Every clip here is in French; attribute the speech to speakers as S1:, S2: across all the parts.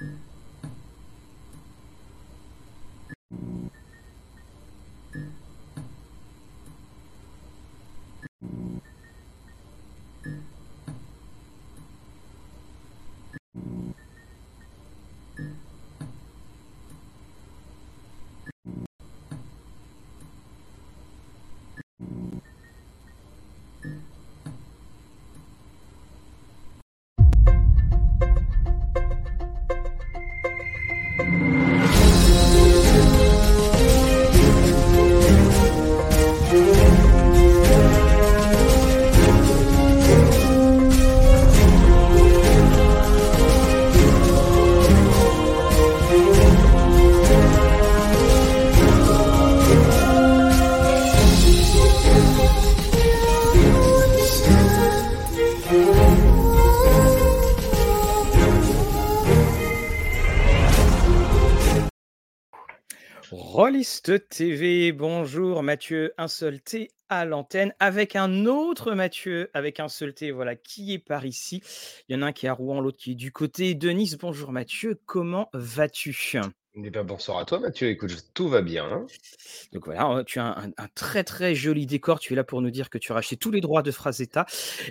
S1: 嗯。Rolliste TV, bonjour Mathieu, un seul T à l'antenne avec un autre Mathieu avec un seul T, voilà, qui est par ici. Il y en a un qui est à Rouen, l'autre qui est du côté de Nice. Bonjour Mathieu, comment vas-tu?
S2: Eh ben, bonsoir à toi Mathieu, écoute, tout va bien. hein.
S1: Donc voilà, hein, tu as un, un très très joli décor. Tu es là pour nous dire que tu as racheté tous les droits de Frazetta,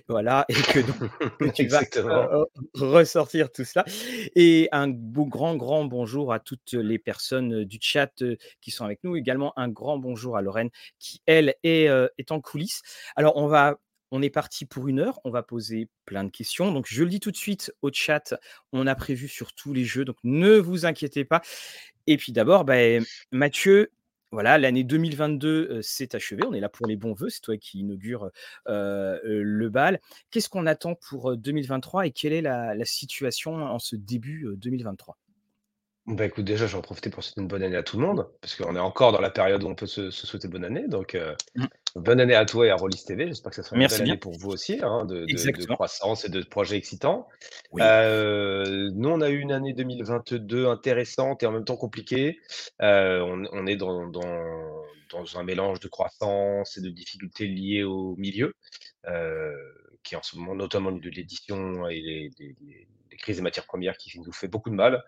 S1: voilà, et que, donc, tu vas
S2: Exactement.
S1: euh, ressortir tout cela. Et un beau grand grand bonjour à toutes les personnes du chat euh, qui sont avec nous. Également un grand bonjour à Lorraine qui elle est, euh, est en coulisses. Alors on va on est parti pour une heure, on va poser plein de questions. Donc, je le dis tout de suite au chat, on a prévu sur tous les jeux, donc ne vous inquiétez pas. Et puis d'abord, ben, Mathieu, voilà, l'année 2022 euh, s'est achevée. On est là pour les bons vœux. C'est toi qui inaugure euh, euh, le bal. Qu'est-ce qu'on attend pour euh, 2023 et quelle est la, situation en ce début euh, 2023
S2: Bah écoute, déjà, j'en profiter pour souhaiter une bonne année à tout le monde, parce qu'on est encore dans la période où on peut se, se souhaiter bonne année. Donc, euh,
S1: Mmh.
S2: bonne année à toi et à Rollis TV. J'espère que ça sera une belle
S1: Merci bien.
S2: année pour vous aussi, hein, de, de- de
S1: Exactement.
S2: croissance et de projets excitants.
S1: Oui.
S2: Euh, nous, on a eu une année 2022 intéressante et en même temps compliquée. Euh, on, on est dans, dans, dans un mélange de croissance et de difficultés liées au milieu, euh, qui en ce moment, notamment de l'édition et les, les- les- les crises des matières premières qui nous fait beaucoup de mal.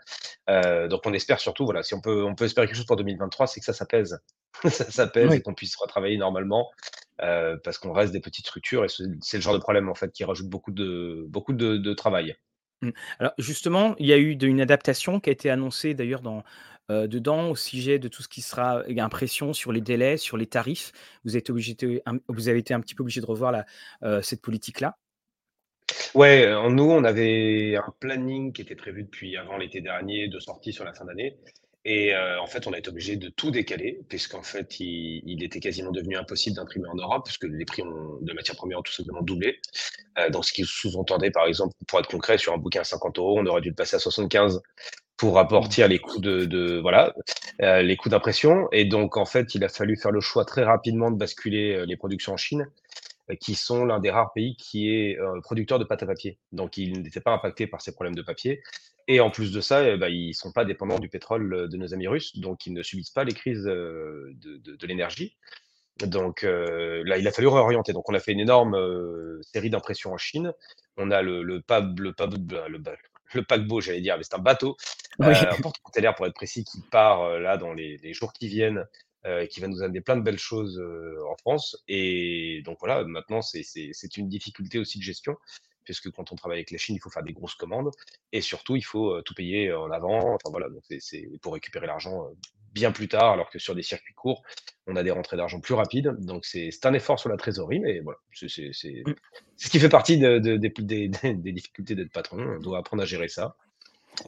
S2: Euh, donc on espère surtout, voilà, si on peut, on peut espérer quelque chose pour 2023, c'est que ça, ça pèse. ça, ça pèse
S1: Oui.
S2: et qu'on puisse retravailler normalement, euh, parce qu'on reste des petites structures et c'est le genre de problème en fait qui rajoute beaucoup de, beaucoup de, de travail.
S1: Mmh. Alors justement, il y a eu de- une adaptation qui a été annoncée d'ailleurs dans, euh, dedans au sujet de tout ce qui sera a impression sur les délais, sur les tarifs. Vous, êtes obligé de- vous avez été un petit peu obligé de revoir la, euh, cette politique-là.
S2: Ouais, euh, nous, on avait un planning qui était prévu depuis avant l'été dernier de sortie sur la fin d'année. Et euh, en fait, on a été obligé de tout décaler, puisqu'en fait, il, était quasiment devenu impossible d'imprimer en Europe, puisque les prix de matières premières ont tout simplement doublé. Euh, donc, ce qui sous-entendait, par exemple, pour être concret, sur un bouquin à 50 euros, on aurait dû le passer à 75 pour amortir les coûts de, les coûts d'impression. Et donc, en fait, il a fallu faire le choix très rapidement de basculer les productions en Chine qui sont l'un des rares pays qui est euh, producteur de pâte à papier. Donc, ils n'étaient pas impactés par ces problèmes de papier. Et en plus de ça, eh ben, ils ne sont pas dépendants du pétrole euh, de nos amis russes, donc ils ne subissent pas les crises euh, de, de- de l'énergie. Donc euh, là, il a fallu réorienter. Donc, on a fait une énorme euh, série d'impressions en Chine. On a le, le, pab- le, pab- le, ba- le paquebot, j'allais dire, mais c'est un bateau,
S1: Oui.
S2: euh, un porte-container pour être précis, qui part euh, là dans les, les jours qui viennent, euh, et qui va nous amener plein de belles choses euh, en France. Et donc voilà, maintenant, c'est c'est- c'est une difficulté aussi de gestion, puisque quand on travaille avec la Chine, il faut faire des grosses commandes, et surtout, il faut euh, tout payer en avant. Enfin voilà, donc c'est c'est pour récupérer l'argent euh, bien plus tard, alors que sur des circuits courts, on a des rentrées d'argent plus rapides. Donc c'est c'est un effort sur la trésorerie, mais voilà, c'est ce qui fait partie de- de- des, des- difficultés d'être patron. On doit apprendre à gérer ça.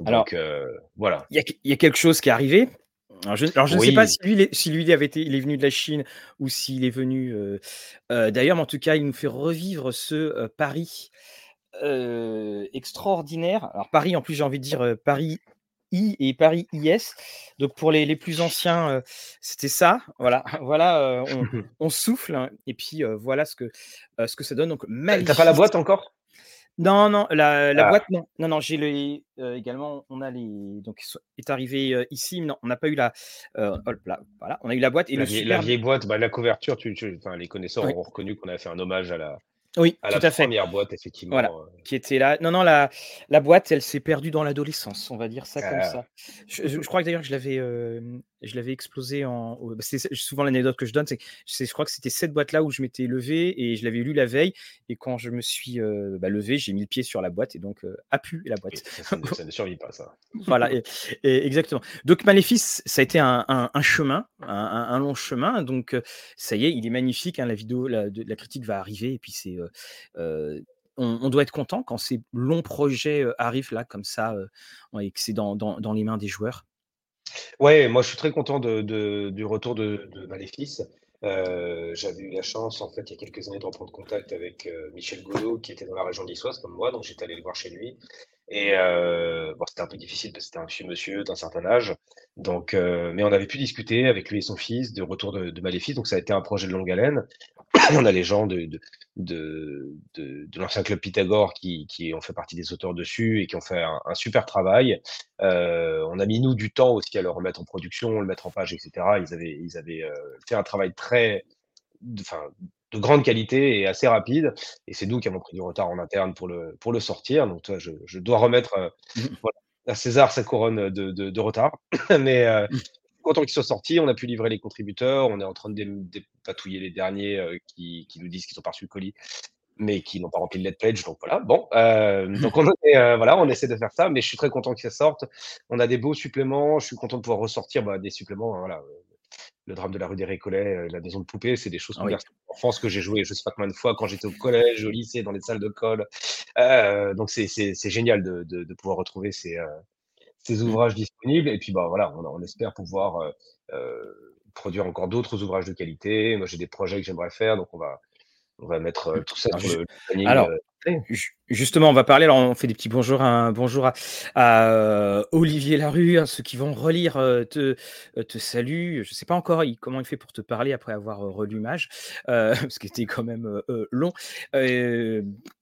S1: Alors,
S2: Donc euh, voilà.
S1: il y, y a quelque chose qui est arrivé. Alors, je, alors, je ne sais pas si lui, si avait été, il est venu de la Chine ou s'il est venu euh, euh, d'ailleurs, mais en tout cas, il nous fait revivre ce euh, Paris euh, extraordinaire. Alors Paris, en plus, j'ai envie de dire euh, Paris I et Paris IS. Donc pour les, les plus anciens, c'était ça. Voilà, voilà, on, on souffle hein, et puis voilà ce que ce que ça donne. Donc
S2: T'as pas la boîte encore?
S1: Non, non, la, la
S2: Ah,
S1: boîte, non, non, non. J'ai les euh, également, on a les donc est arrivé euh, ici, mais non, on n'a pas eu la. euh, hop là, voilà, on a eu la boîte et
S2: la
S1: le
S2: vieille, la vieille boîte, bah, la couverture, tu, tu- enfin, les connaisseurs
S1: Oui,
S2: auront reconnu qu'on avait fait un hommage à la,
S1: Oui,
S2: À
S1: tout
S2: la
S1: à fait.
S2: première boîte
S1: Voilà,
S2: effectivement, heu
S1: qui était là. Non, non, la la boîte, elle s'est perdue dans l'adolescence, on va dire ça comme
S2: Ah.
S1: ça. Je crois que d'ailleurs je l'avais, hem, je l'avais explosé en au c'est souvent l'anecdote que je donne, c'est je crois que c'était cette boîte-là où je m'étais levé et je l'avais lu la veille et quand je me suis, heu, bah, levé, j'ai mis le pied sur la boîte et donc heu, a pu la boîte.
S2: ça ça ne ça ne survit pas ça.
S1: Voilà et et exactement. Donc Maléfice, ça a été un un un chemin, un long chemin donc heu, ça y est, il est magnifique, hein, la vidéo, la de la critique va arriver et puis c'est, on on doit être content quand ces longs projets, heu, arrivent là comme ça, et que c'est dans dans les mains des joueurs.
S2: Ouais, moi je suis très content du retour de Maléfice. J'avais eu la chance en fait il y a quelques années de reprendre contact avec, Michel Godot qui était dans la région niçoise comme moi, donc j'étais allé le voir chez lui et bon c'était un peu difficile parce que c'était un vieux monsieur d'un certain âge, donc heu, mais on avait pu discuter avec lui et son fils de retour de de Maléfice, donc ça a été un projet de longue haleine. On a les gens de l'ancien club Pythagore qui ont fait partie des auteurs dessus et qui ont fait un super travail. Heu, on a mis nous du temps aussi à le remettre en production, le mettre en page et cetera. Ils avaient fait un travail très de grande qualité et assez rapide et c'est nous qui avons pris du retard en interne pour le pour le sortir. Donc tu vois, je je dois remettre, heu,
S1: Mmh
S2: voilà, à César sa couronne, de de de retard. Mais heu,
S1: mh.
S2: content qu'il soit sorti, on a pu livrer les contributeurs, on est en train de dé dépatouiller les derniers, heu, qui qui nous disent qu'ils ont pas reçu le colis, mais qui n'ont pas rempli le lead pledge, donc voilà. Bon, hem, donc on est, heu, voilà, on essaie de faire ça, mais je suis très content que ça sorte. On a des beaux suppléments, je suis content de pouvoir ressortir, bah, des suppléments, hein, voilà, le drame de la rue des Récollets, heu, la maison de poupée, c'est des choses
S1: Ah
S2: qu'on
S1: oui.
S2: garde en France, que j'ai joué je sais pas combien de fois quand j'étais au collège, au lycée, dans les salles de colle. Heu, donc c'est c'est c'est génial de de de pouvoir retrouver ces, heu, ces
S1: Mmh.
S2: ouvrages disponibles et puis, bah, voilà, on on espère pouvoir, heu heu, produire encore d'autres ouvrages de qualité. Moi, j'ai des projets que j'aimerais faire, donc on va on va mettre,
S1: Mmh.
S2: heu, tout ça
S1: Alors
S2: sur le planning,
S1: alors justement, on va parler, alors on fait des petits bonjours à bonjour à heu, Olivier Larue, hein, ceux qui vont relire, heu, te heu, te saluent. Je sais pas encore comment il fait pour te parler après avoir, relu Mage, heu, parce que c'était quand même, long.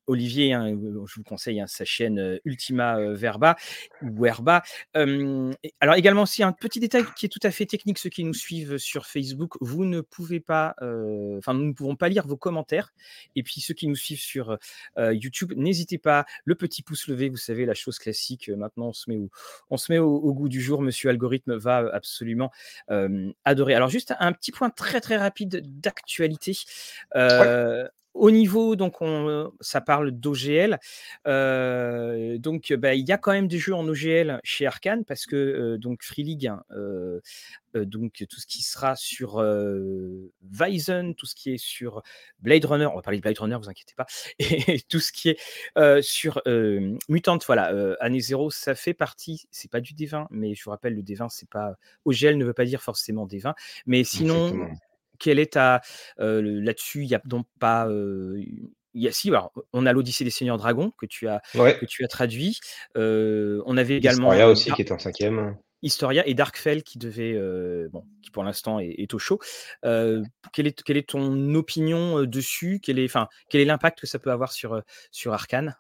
S1: Olivier, hein, je vous conseille, hein, sa chaîne, Ultima, Verba ou Herba. Et alors également aussi un petit détail qui est tout à fait technique, ceux qui nous suivent sur Facebook, vous ne pouvez pas, enfin nous ne pouvons pas lire vos commentaires et puis ceux qui nous suivent sur, YouTube, n'hésitez pas, le petit pouce levé, vous savez la chose classique, heu, maintenant on se met au on se met au au goût du jour. Monsieur algorithme va, heu, absolument, hem, adorer. Alors juste un petit point très, très rapide d'actualité.
S2: Ouais.
S1: Au niveau donc ça parle d'OGL, donc bah, il y a quand même des jeux en OGL chez Arcane parce que, donc Free League, hein, donc tout ce qui sera sur, heu, Vyzen, tout ce qui est sur Blade Runner, on va parler de Blade Runner, vous inquiétez pas et tout ce qui est, sur, hem, Mutant, voilà, Année 0, ça fait partie c'est pas du D20, mais je vous rappelle le D20, c'est pas OGL ne veut pas dire forcément D20. Mais sinon. Quelle est ta, là-dessus, il y a donc pas, il y a si, alors on a l'Odyssée des Seigneurs Dragons que tu as que tu as traduit. On avait également,
S2: Historia aussi qui était en 5e.
S1: Historia et Darkfell qui devait, bon, qui pour l'instant est est au chaud. Quelle est quelle est ton opinion, dessus? Quel est enfin, quel est l'impact que ça peut avoir sur, sur Arcane?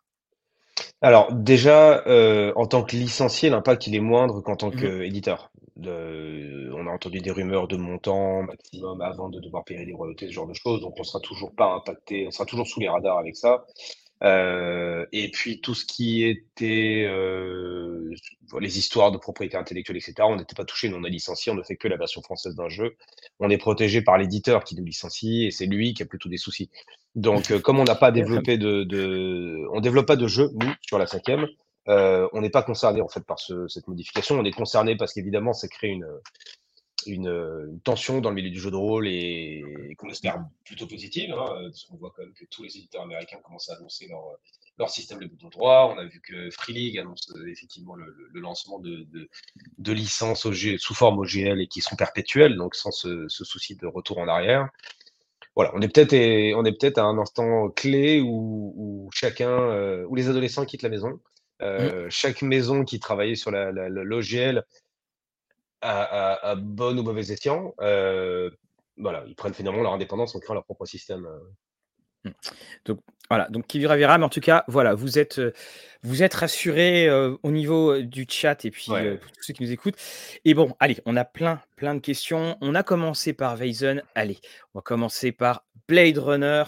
S2: Alors déjà, heu, en tant que licencié, l'impact il est moindre qu'en tant
S1: Mmh mh.
S2: qu'éditeur. De on a entendu des rumeurs de montants maximum avant de devoir payer des royautés, ce genre de choses, donc on sera toujours pas impacté, on sera toujours sous les radars avec ça. Heu et puis tout ce qui était, heu, les histoires de propriété intellectuelle et cetera, on n'était pas touchés. Nous, on a licencié, on ne fait que la version française d'un jeu. On est protégé par l'éditeur qui nous licencie et c'est lui qui a plutôt des soucis. Donc, heu, comme on n'a pas développé de de on développe pas de jeu, nous, sur la 5e, heu, on n'est pas concerné en fait par ce cette modification. On est concerné parce qu'évidemment ça crée une, une, heu, une tension dans le milieu du jeu de rôle et qu'on espère plutôt positive, hein, parce qu'on voit quand même que tous les éditeurs américains commencent à annoncer leur, leur système de bouton droit. On a vu que Free League annonce, heu, effectivement le lancement de de de licences OG sous forme OGL et qui sont perpétuelles, donc sans ce ce souci de retour en arrière. Voilà, on est peut-être on est peut-être à un instant clé où où chacun, heu, où les adolescents quittent la maison.
S1: Mmh.
S2: Heu, chaque maison qui travaillait sur la la la l'OGL à à à bon ou mauvais escient, heu, voilà, ils prennent finalement leur indépendance en créant leur propre système, heu.
S1: Mmh. Donc voilà, donc qui vivra verra, mais en tout cas, voilà, vous êtes, heu, vous êtes rassurés, au niveau, du chat et puis, pour tous ceux qui nous écoutent et bon, allez, on a plein, plein de questions. On a commencé par Weizen, allez, on va commencer par Blade Runner.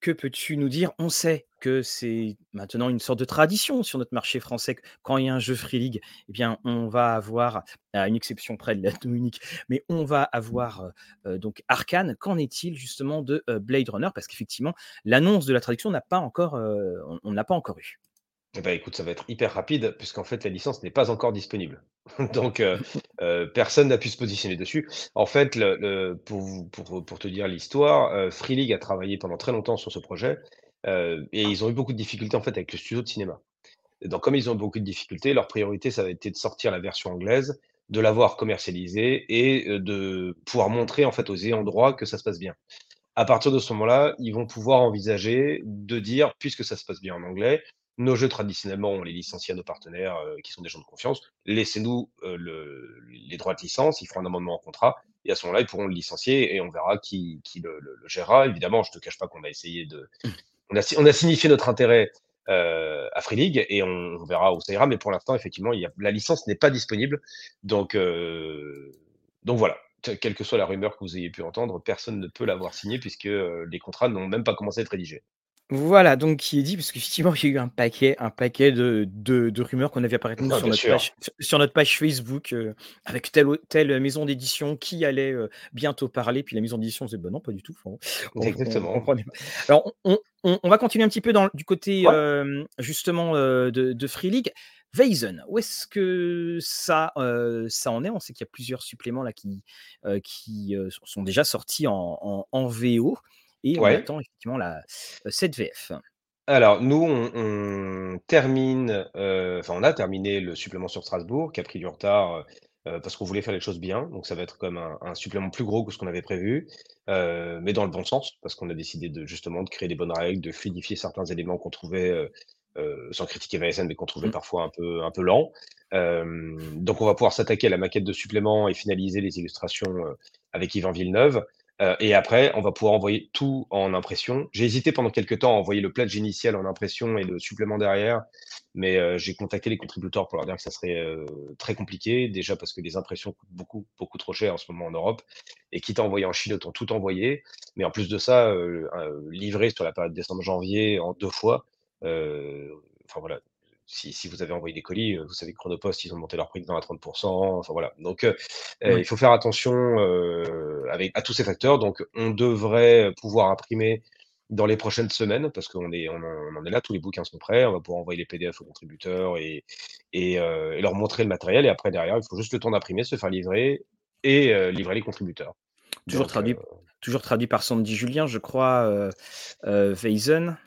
S1: Que peux-tu nous dire? On sait que c'est maintenant une sorte de tradition sur notre marché français quand il y a un jeu Free League et bien, on va avoir, à une exception près de la Dominique, mais on va avoir, heu heu, donc Arcane. Qu'en est-il justement de, heu, Blade Runner? Parce qu'effectivement, l'annonce de la traduction n'a pas encore, on l'a pas encore eu.
S2: Eh bah, écoute, ça va être hyper rapide puisqu'en fait la licence n'est pas encore disponible. Donc heu heu, personne n'a pu se positionner dessus. En fait, pour te dire l'histoire, heu, Free League a travaillé pendant très longtemps sur ce projet, et ils ont eu beaucoup de difficultés en fait avec le studio de cinéma. Donc comme ils ont beaucoup de difficultés, leur priorité, ça a été de sortir la version anglaise, de l'avoir commercialisée et de pouvoir montrer en fait aux ayants droit que ça se passe bien. À partir de ce moment-là, ils vont pouvoir envisager de dire: «Puisque ça se passe bien en anglais, nos jeux traditionnellement, on les licencie à nos partenaires, heu, qui sont des gens de confiance. Laissez-nous, le les droits de licence». Ils feront un amendement au contrat et à ce moment-là, ils pourront le licencier et on verra qui qui le le le gérera. Évidemment, je te cache pas qu'on a essayé de on a si on a signifié notre intérêt, heu, à Free League et on on verra où ça ira. Mais pour l'instant, effectivement, il y a la licence n'est pas disponible. Donc donc voilà, quelle que soit la rumeur que vous ayez pu entendre, personne ne peut l'avoir signée puisque, les contrats n'ont même pas commencé à être rédigés.
S1: Voilà, donc qui est dit, parce qu'effectivement, il y a eu un paquet un paquet de de de rumeurs qu'on a vu apparaître nous
S2: Ah
S1: sur
S2: bien
S1: notre
S2: sûr.
S1: page sur sur notre page Facebook, heu, avec telle ou telle maison d'édition qui allait, heu, bientôt parler. Puis la maison d'édition disait: «Bah non, pas du tout, enfin, on on
S2: Exactement.
S1: comprenait pas». Alors on on on va continuer un petit peu dans du côté,
S2: Ouais.
S1: hem, justement, de de Free League. Vaesen, où est-ce que ça, en est? On sait qu'il y a plusieurs suppléments là qui, sont sont déjà sortis en en en VO et on
S2: Ouais.
S1: attend effectivement la cette VF.
S2: Alors nous, on on termine, enfin on a terminé le supplément sur Strasbourg qui a pris du retard, heu, parce qu'on voulait faire les choses bien. Donc ça va être comme un un supplément plus gros que ce qu'on avait prévu, mais dans le bon sens parce qu'on a décidé de justement de créer des bonnes règles, de fluidifier certains éléments qu'on trouvait, sans critiquer Vaesen, mais qu'on trouvait
S1: Mmh.
S2: parfois un peu un peu lents. Hem, donc on va pouvoir s'attaquer à la maquette de supplément et finaliser les illustrations, avec Yvan Villeneuve, heu et après on va pouvoir envoyer tout en impression. J'ai hésité pendant quelque temps à envoyer le pledge initial en impression et le supplément derrière, mais heu, j'ai contacté les contributeurs pour leur dire que ça serait, heu, très compliqué. Déjà parce que les impressions coûtent beaucoup, beaucoup trop cher en ce moment en Europe et quitte à envoyer en Chine, autant tout envoyer. Mais en plus de ça, heu heu, livrer sur la période décembre-janvier en 2 fois, enfin voilà, si si vous avez envoyé des colis, heu, vous savez que Chronopost, ils ont monté leur prix de 20 à 30 enfin voilà. Donc heu heu, il faut faire attention, avec à tous ces facteurs. Donc on devrait pouvoir imprimer dans les prochaines semaines parce qu'on est on en on en est là, tous les bouquins sont prêts. On va pouvoir envoyer les PDF aux contributeurs et et leur montrer le matériel et après derrière, il faut juste le temps d'imprimer, se faire livrer et livrer les contributeurs.
S1: Toujours
S2: Donc
S1: traduit toujours traduit par Sandy Julien, je crois, Vaesen?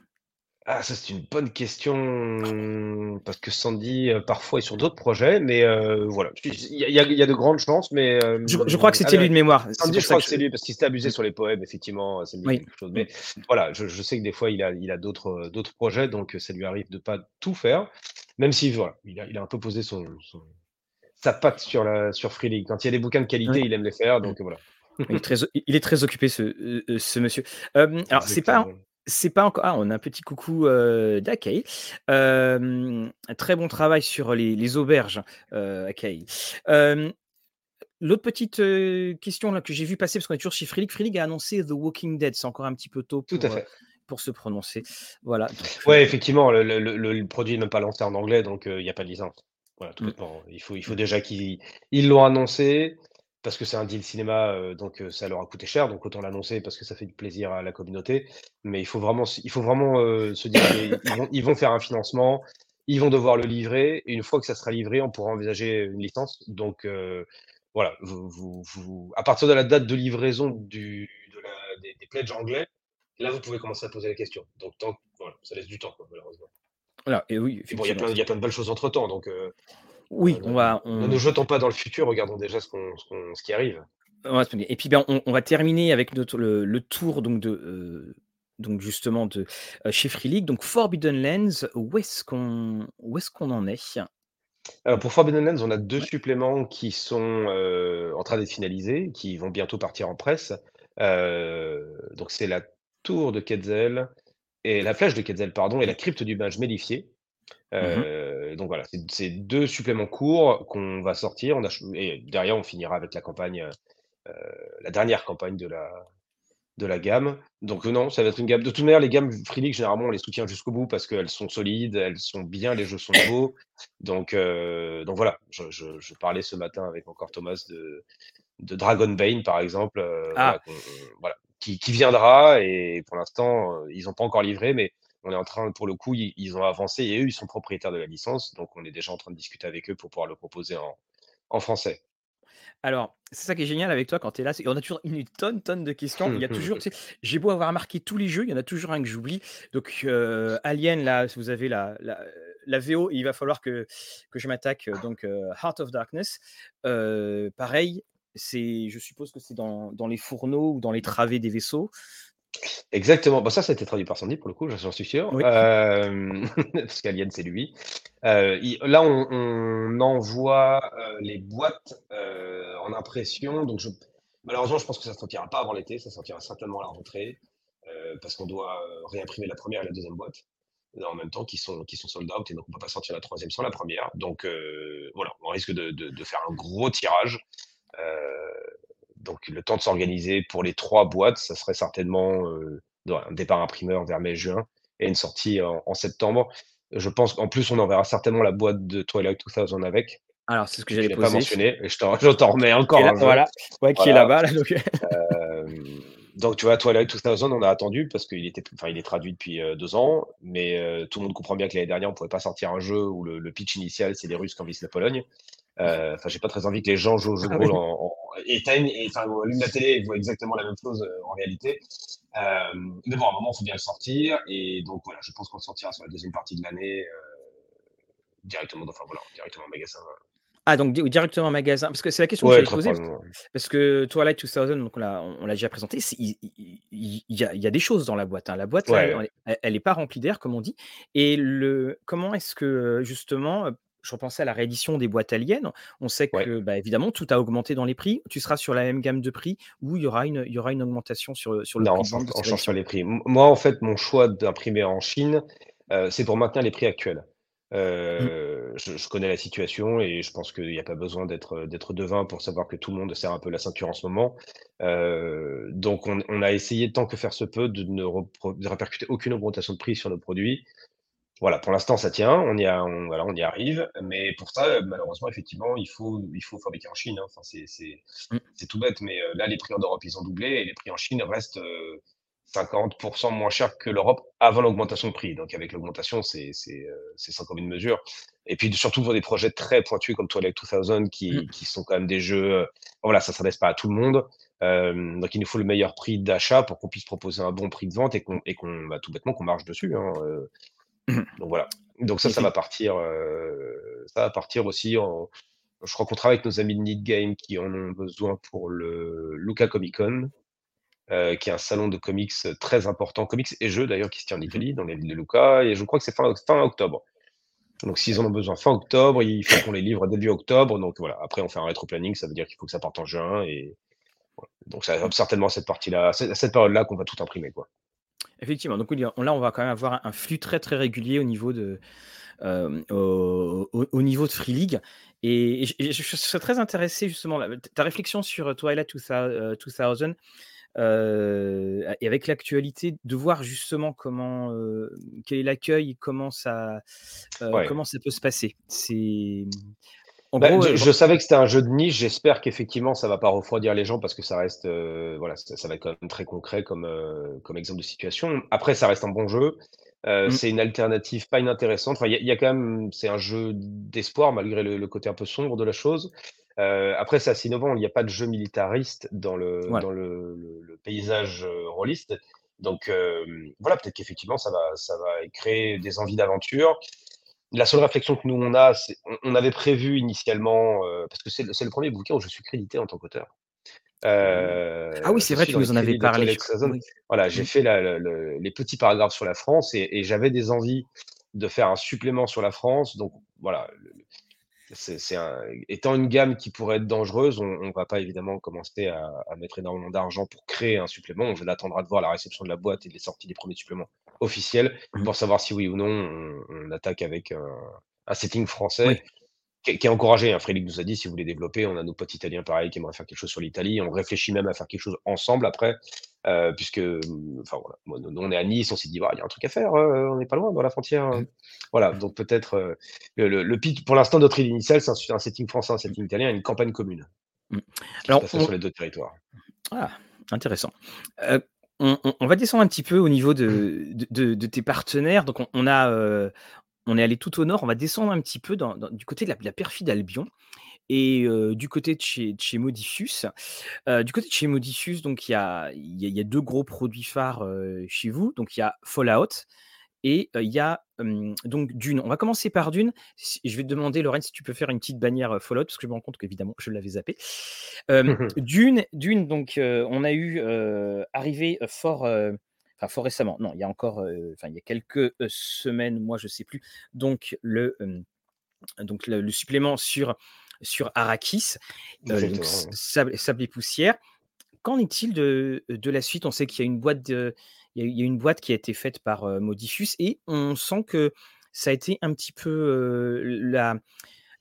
S2: Ah ça, c'est une bonne question parce que Sandy, heu, parfois est sur d'autres projets, mais heu, voilà. Il y a il y de grandes chances, mais
S1: Je je crois que c'était lui de mémoire. C'est
S2: Sandy,
S1: pour
S2: je
S1: ça
S2: crois
S1: que
S2: que
S1: je
S2: c'est lui parce qu'il s'était abusé sur les poèmes, effectivement, ça me dit
S1: Oui.
S2: quelque chose. Mais voilà, je je sais que des fois il a il a d'autres, projets, donc ça lui arrive de pas tout faire. Même si voilà, il a il a un peu posé son son sa patte sur la sur Free League. Quand il y a des bouquins de
S1: Oui.
S2: qualité, il aime les faire, donc voilà.
S1: Il est très o il est très occupé ce, monsieur. Alors c'est pas
S2: Exactement.
S1: C'est pas encore ah, on a un petit coucou. Hem, très bon travail sur les les auberges. Hem, l'autre petite, question là que j'ai vu passer, parce qu'on est toujours chez Free League. Free League a annoncé The Walking Dead. C'est encore un petit peu tôt
S2: Tout à
S1: pour,
S2: fait.
S1: pour se prononcer. Voilà
S2: Ouais, effectivement, le le le le le produit est même pas lancé en anglais, donc il y a pas de licence. Voilà, tout
S1: Mmh.
S2: Il faut il faut déjà qu'ils ils l'ont annoncé parce que c'est un deal cinéma, donc ça leur a coûté cher, donc autant l'annoncer parce que ça fait du plaisir à la communauté. Mais il faut vraiment il faut vraiment, se dire qu'ils vont ils vont faire un financement, ils vont devoir le livrer et une fois que ça sera livré, on pourra envisager une licence. Donc voilà, vous vous vous à partir de la date de livraison du de la des des pledges anglais, là, vous pouvez commencer à poser la question. Donc tant voilà, ça laisse du temps, quoi, malheureusement.
S1: Voilà et oui,
S2: Et bon, il y il y a plein de belles choses entre temps, donc
S1: Oui,
S2: ne
S1: on va
S2: ne nous
S1: on
S2: jetons pas dans le futur, regardons déjà ce qui arrive.
S1: Et puis, ben, on on va terminer avec notre le le tour donc de, heu, donc justement de, heu, chez Free League. Donc Forbidden Lands, où est-ce qu'on où est-ce qu'on en est?
S2: Alors pour Forbidden Lands, on a 2
S1: Ouais.
S2: suppléments qui sont, en train d'être finalisés, qui vont bientôt partir en presse. Donc c'est la tour de Quetzal et la flèche de Quetzal, pardon et la crypte du mage
S1: Mmh mh.
S2: Heu, donc voilà, c'est 2 suppléments courts qu'on va sortir. On a et derrière, on finira avec la campagne, heu, la dernière campagne de la de la gamme. Donc non, ça va être une gamme de toute manière, les gammes Free League, généralement, on les soutient jusqu'au bout parce qu'elles sont solides, elles sont bien, les jeux sont beaux. Donc heu, donc voilà, je je je parlais ce matin avec encore Thomas de de Dragonbane, par exemple, voilà,
S1: Ah!
S2: voilà, qui qui viendra et pour l'instant, ils ont pas encore livré, mais on est en train pour le coup, ils ils ont avancé et eux, ils sont propriétaires de la licence, donc on est déjà en train de discuter avec eux pour pouvoir le proposer en en français.
S1: Alors, c'est ça qui est génial avec toi quand tu es là, qu'on a toujours une tonne, tonne de questions. Il y a toujours, j'ai beau avoir remarqué tous les jeux, il y en a toujours un que j'oublie. Donc, heu, Alien, là, vous avez la la la VO, il va falloir que que je m'attaque, heu, donc, heu, Heart of Darkness. Heu, pareil, c'est je suppose que c'est dans dans les fourneaux ou dans les travées des vaisseaux?
S2: Exactement, bah, ça, ça a été traduit par Sandy pour le coup, j'en suis sûr.
S1: Oui.
S2: Hem, parce qu'Alien, c'est lui. Il là, on on envoie, heu, les boîtes, en impression, donc je malheureusement, je pense que ça sortira pas avant l'été, ça sortira certainement à la rentrée, parce qu'on doit, réimprimer la première et la deuxième boîte, en même temps, qui sont qui sont sold out et donc on peut pas sortir la troisième sans la première. Donc voilà, on risque de de de faire un gros tirage. Donc le temps de s'organiser pour les 3 boîtes, ça serait certainement, ouais, un départ imprimeur vers mai-juin et une sortie en en septembre. Je pense qu'en plus, on enverra certainement la boîte de Twilight 2000 avec,
S1: Alors, c'est ce que j'allais
S2: n'as pas
S1: poser.
S2: mentionné et je t'en remets encore
S1: là,
S2: un jeu.
S1: voilà, ouais, qui est là-bas, là, donc
S2: hem, donc tu vois, Twilight 2000, on a attendu parce qu'il était enfin, il est traduit depuis, heu, 2 ans, mais heu, tout le monde comprend bien que l'année dernière, on pouvait pas sortir un jeu où le le pitch initial, c'est les Russes qui envahissent la Pologne. Heu, enfin, j'ai pas très envie que les gens jouent aux jeux de
S1: ah
S2: rôle
S1: oui.
S2: en en et la télé et voient exactement la même chose, en réalité. Mais bon, à un moment, il faut bien le sortir et donc voilà, je pense qu'on le sortira sur la deuxième partie de l'année, directement enfin voilà, directement en magasin.
S1: Ah donc di directement en magasin? Parce que c'est la question que
S2: Ouais, très
S1: poser,
S2: probablement.
S1: parce que Twilight 2000, donc on l'a déjà présenté, il il il il y a il y a des choses dans la boîte, hein. La boîte
S2: Ouais,
S1: elle elle elle est pas remplie d'air comme on dit et le comment est-ce que, justement, heu, je repensais à la réédition des boîtes Alien. On sait
S2: ouais.
S1: que, bah, évidemment, tout a augmenté dans les prix. Tu seras sur la même gamme de prix ou il y aura une il y aura une augmentation sur, sur le
S2: Non,
S1: prix
S2: on
S1: de
S2: change
S1: rééditions?
S2: les prix. Moi, en fait, mon choix d'imprimer en Chine, heu, c'est pour maintenir les prix actuels.
S1: Mmh.
S2: Heu, je je connais la situation et je pense qu'il y a pas besoin d'être, d'être devin pour savoir que tout le monde serre un peu la ceinture en ce moment. Heu, donc on on a essayé tant que faire se peut de ne de répercuter aucune augmentation de prix sur nos produits. Voilà, pour l'instant ça tient, on y a on voilà, on y arrive, mais pour ça, heu, malheureusement, effectivement, il faut il faut fabriquer en Chine, hein. Enfin, c'est c'est
S1: Mmh.
S2: c'est tout bête, mais là, les prix en Europe, ils ont doublé et les prix en Chine restent, 50% moins chers que l'Europe avant l'augmentation de prix. Donc avec l'augmentation, c'est c'est, heu, c'est sans commune mesure et puis surtout pour des projets très pointus comme Twilight 2000
S1: Mmh.
S2: qui qui sont quand même des jeux, heu, voilà, ça s'adresse pas à tout le monde. Hem, donc il nous faut le meilleur prix d'achat pour qu'on puisse proposer un bon prix de vente et qu'on qu'on bah, tout bêtement qu'on marche dessus, hein,
S1: Mmh.
S2: donc voilà. Donc ça, ça va
S1: Effec
S2: partir, ça va partir aussi en je crois qu'on travaille avec nos amis de Need Game qui en ont besoin pour le Lucca Comic Con, heu, qui est un salon de comics, très important, comics et jeux d'ailleurs qui se tient en
S1: mmh
S2: Italie, dans la ville de Lucca et je crois que c'est fin fin octobre. Donc s'ils en ont besoin fin octobre, il faut qu'on les livre début octobre, donc voilà. Après on fait un rétro-planning, ça veut dire qu'il faut que ça parte en juin et voilà. Donc ça certainement cette partie-là, cette période-là qu'on va tout imprimer, quoi.
S1: Effectivement, donc là, on va quand même avoir un flux très, très régulier au niveau de, hem, au au au niveau de Free League et et je et je je serais très intéressé justement ta réflexion sur, Twilight two thou heu, 2000, et avec l'actualité, de voir justement comment, quel est l'accueil, comment ça,
S2: Ouais.
S1: comment ça peut se passer. C'est,
S2: Bah, je savais que c'était un jeu de niche. J'espère qu'effectivement, ça va pas refroidir les gens parce que ça reste, voilà, ça ça va être quand même très concret comme, comme exemple de situation. Après, ça reste un bon jeu.
S1: Mmh,
S2: c'est une alternative pas inintéressante. Enfin, il y a il y a quand même c'est un jeu d'espoir malgré le le côté un peu sombre de la chose. Heu, après, c'est assez innovant. Il n'y a pas de jeu militariste dans le
S1: voilà.
S2: dans le le le paysage, heu, rôliste. Donc, hem, voilà, peut-être qu'effectivement, ça va ça va créer des envies d'aventure. La seule réflexion que nous on a, c'est on on avait prévu initialement, heu, parce que c'est le 1er bouquin où je suis crédité en tant qu'auteur.
S1: Ou ah oui, c'est vrai,
S2: les
S1: nous en
S2: de
S1: parlé, je
S2: Twilight
S1: crois.
S2: 2000.
S1: Oui.
S2: Voilà, j'ai
S1: Mmh,
S2: fait la les petits paragraphes sur la France et et j'avais des envies de faire un supplément sur la France. Donc voilà, c'est c'est un étant une gamme qui pourrait être dangereuse, on on va pas évidemment commencer à à mettre énormément d'argent pour créer un supplément. On attendra de voir la réception de la boîte et les sorties des premiers suppléments officiels
S1: mmh.
S2: pour savoir si oui ou non on on attaque avec un un setting français
S1: Oui.
S2: Qui est qui est encouragé, hein. Frédéric nous a dit: «Si vous voulez développer», on a nos potes italiens pareil qui aimeraient faire quelque chose sur l'Italie. On réfléchit même à faire quelque chose ensemble après. puisque, mmh, enfin voilà, nous, on est à Nice, on s'est dit: «Bah, il y a un truc à faire, on n'est pas loin dans la frontière».
S1: Mmh.
S2: Voilà, donc peut-être, le le pitch pour l'instant, notre idée initiale, c'est un setting français, un setting italien une campagne commune
S1: Mmh.
S2: se
S1: Alors on
S2: sur les 2 territoires.
S1: ah, intéressant. On on on va descendre un petit peu au niveau de de de de tes partenaires. Donc on on a, on est allé tout au nord, on va descendre un petit peu dans dans du côté de la la perfide Albion et heu, du côté de chez de chez Modiphius. Heu, du côté de chez Modiphius, donc il y a il y a il y a 2 gros produits phares, heu, chez vous. Donc il y a Fallout et il y a, donc Dune. On va commencer par Dune. Je vais te demander, Lorraine, si tu peux faire une petite bannière, Fallout, parce que je me rends compte qu'évidemment, je l'avais zappé. Dune Dune, donc on a eu, arrivé, fort, enfin fort récemment, non, il y a encore, heu, enfin il y a quelques, heu, semaines, mois, je sais plus, donc le, donc le le supplément sur sur Arrakis, donc S
S2: ouais.
S1: Sable Sable et Poussière. Qu'en est-il de de la suite? On sait qu'il y a une boîte de il y a une boîte qui a été faite par, heu, Modiphius et on sent que ça a été un petit peu, la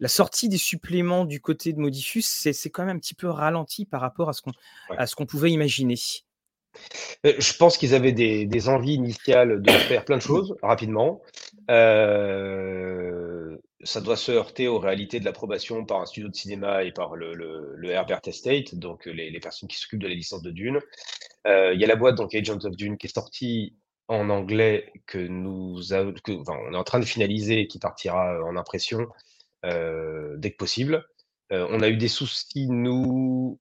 S1: la sortie des suppléments du côté de Modiphius, c'est quand même un petit peu ralenti par rapport à ce qu'on
S2: Ouais.
S1: à ce qu'on pouvait imaginer.
S2: Heu, je pense qu'ils avaient des des envies initiales de faire plein de choses rapidement. Heu, ça doit se heurter aux réalités de l'approbation par un studio de cinéma et par le le le Herbert Estate, donc les les personnes qui s'occupent de la licence de Dune. Il y a la boîte donc Agents of Dune qui est sortie en anglais que nous av que enfin, on est en train de finaliser et qui partira en impression, dès que possible. On a eu des soucis nous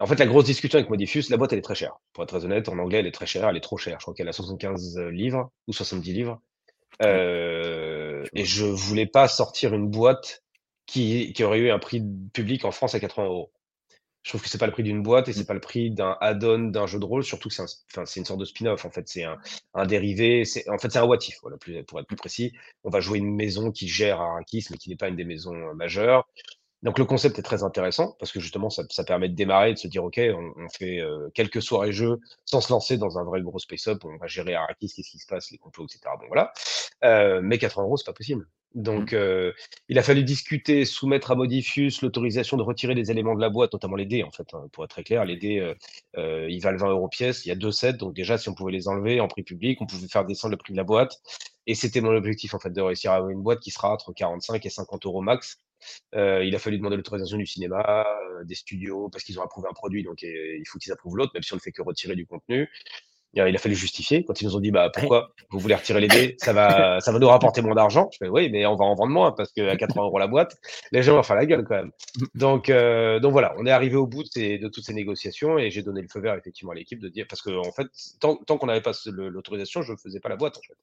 S2: en fait, la grosse discussion avec Modiphius, la boîte, elle est très chère. Pour être très honnête, en anglais, elle est très chère, elle est trop chère. Je crois qu'elle a 75 livres ou 70 livres.
S1: Je
S2: et je voulais pas sortir une boîte qui qui aurait eu un prix public en France à 80 euros. Je trouve que c'est pas le prix d'une boîte et c'est pas le prix d'un add-on d'un jeu de rôle, surtout que c'est un une sorte de spin-off, en fait. C'est un un dérivé, c'est en fait, c'est un what if, voilà, plus pour être plus précis. On va jouer une maison qui gère Arrakis, mais qui n'est pas une des maisons, heu, majeures. Donc le concept est très intéressant parce que justement ça ça permet de démarrer, de se dire: «OK, on on fait, heu, quelques soirées jeux sans se lancer dans un vrai gros space up, on va gérer Arrakis, qu'est-ce qui se passe, les complots et cetera». Bon voilà, heu, mais 80 €, c'est pas possible.
S1: mmh,
S2: Donc heu, il a fallu discuter, soumettre à Modifius l'autorisation de retirer les éléments de la boîte, notamment les dés en fait, hein, pour être très clair. Les dés, ils valent 20 € pièce, il y a 2 sets, donc déjà si on pouvait les enlever en prix public, on pouvait faire descendre le prix de la boîte et c'était mon objectif en fait, de réussir à avoir une boîte qui sera entre 45 et 50 € max Heu, il a fallu demander l'autorisation du cinéma, heu, des studios, parce qu'ils ont approuvé un produit, donc heu, il faut qu'ils approuvent l'autre, même si on ne fait que retirer du contenu. Il a il a fallu justifier. Quand ils nous ont dit: «Bah, pourquoi vous voulez retirer les dés? Ça va ça va nous rapporter moins d'argent». Je fais: «Oui, mais on va en vendre moins parce qu'à 80 € la boîte, les gens vont faire la gueule quand même». Donc voilà, on est arrivé au bout de ces de toutes ces négociations et j'ai donné le feu vert effectivement à l'équipe de dire parce qu'en fait, tant tant qu'on n'avait pas l'autorisation, je ne faisais pas la boîte, en fait.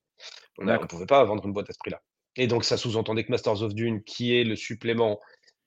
S2: On ne pouvait pas vendre une boîte à ce prix-là. Et donc ça sous-entendait que Masters of Dune, qui est le supplément,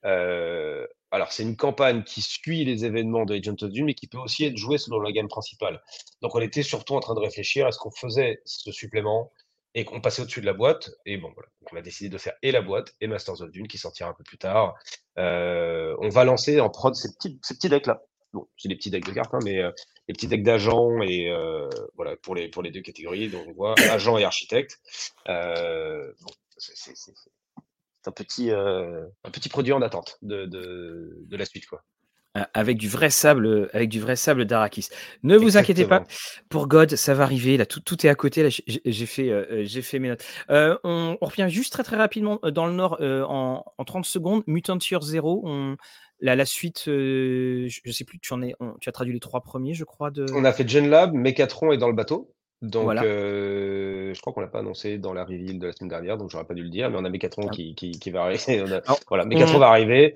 S2: heu, alors c'est une campagne qui suit les événements de Agents of Dune, mais qui peut aussi être jouée selon la gamme principale. Donc on était surtout en train de réfléchir, est-ce qu'on faisait ce supplément et qu'on passait au-dessus de la boîte? Et bon voilà, on a décidé de faire et la boîte et Masters of Dune qui sortira un peu plus tard. Heu, on va lancer en prod ces petits ces petits decks-là. Bon, c'est des petits decks de cartes, hein, mais heu, les petits decks d'agents et heu, voilà pour les pour les 2 catégories. Donc on voit agent et architecte. Bon, c'est un petit, heu, un petit produit en attente de de de la suite, quoi.
S1: A avec du vrai sable, avec du vrai sable d'Arrakis. Ne vous inquiétez pas, pour God, ça va arriver là, tout tout est à côté là, j'ai fait, heu, j'ai fait mes notes. On on revient juste très, très rapidement, dans le nord, en en 30 secondes. Mutant Year Zero, on la la suite, je je sais plus, tu en es on tu as traduit les 3 premiers, je crois de
S2: On a fait GenLab, Mécatron est dans le bateau. Donc,
S1: voilà.
S2: Crois qu'on l'a pas annoncé dans la reveal de la semaine dernière, donc j'aurais pas dû le dire, mais on a Mécatron
S1: Ah,
S2: qui qui qui va arriver. On a voilà, Mécatron
S1: on
S2: va arriver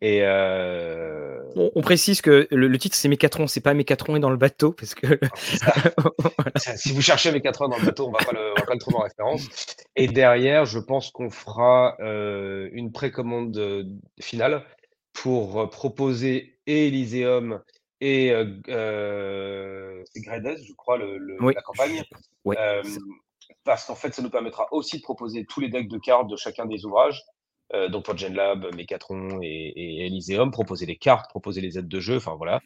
S2: et heu,
S1: on on précise que le le titre c'est Mécatron, c'est pas Mécatron est dans le bateau parce que voilà.
S2: Ça, si vous cherchez Mécatron dans le bateau, on va pas le on va pas le trouver en référence et derrière, je pense qu'on fera, heu, une précommande, heu, finale pour, proposer et Elysium et c'est Gredes, je crois, le le
S1: Oui,
S2: la campagne.
S1: je
S2: parce qu'en fait, ça nous permettra aussi de proposer tous les decks de cartes de chacun des ouvrages. Heu, donc pour GenLab, Mécatron et et proposer les cartes, proposer les aides de jeu, enfin voilà.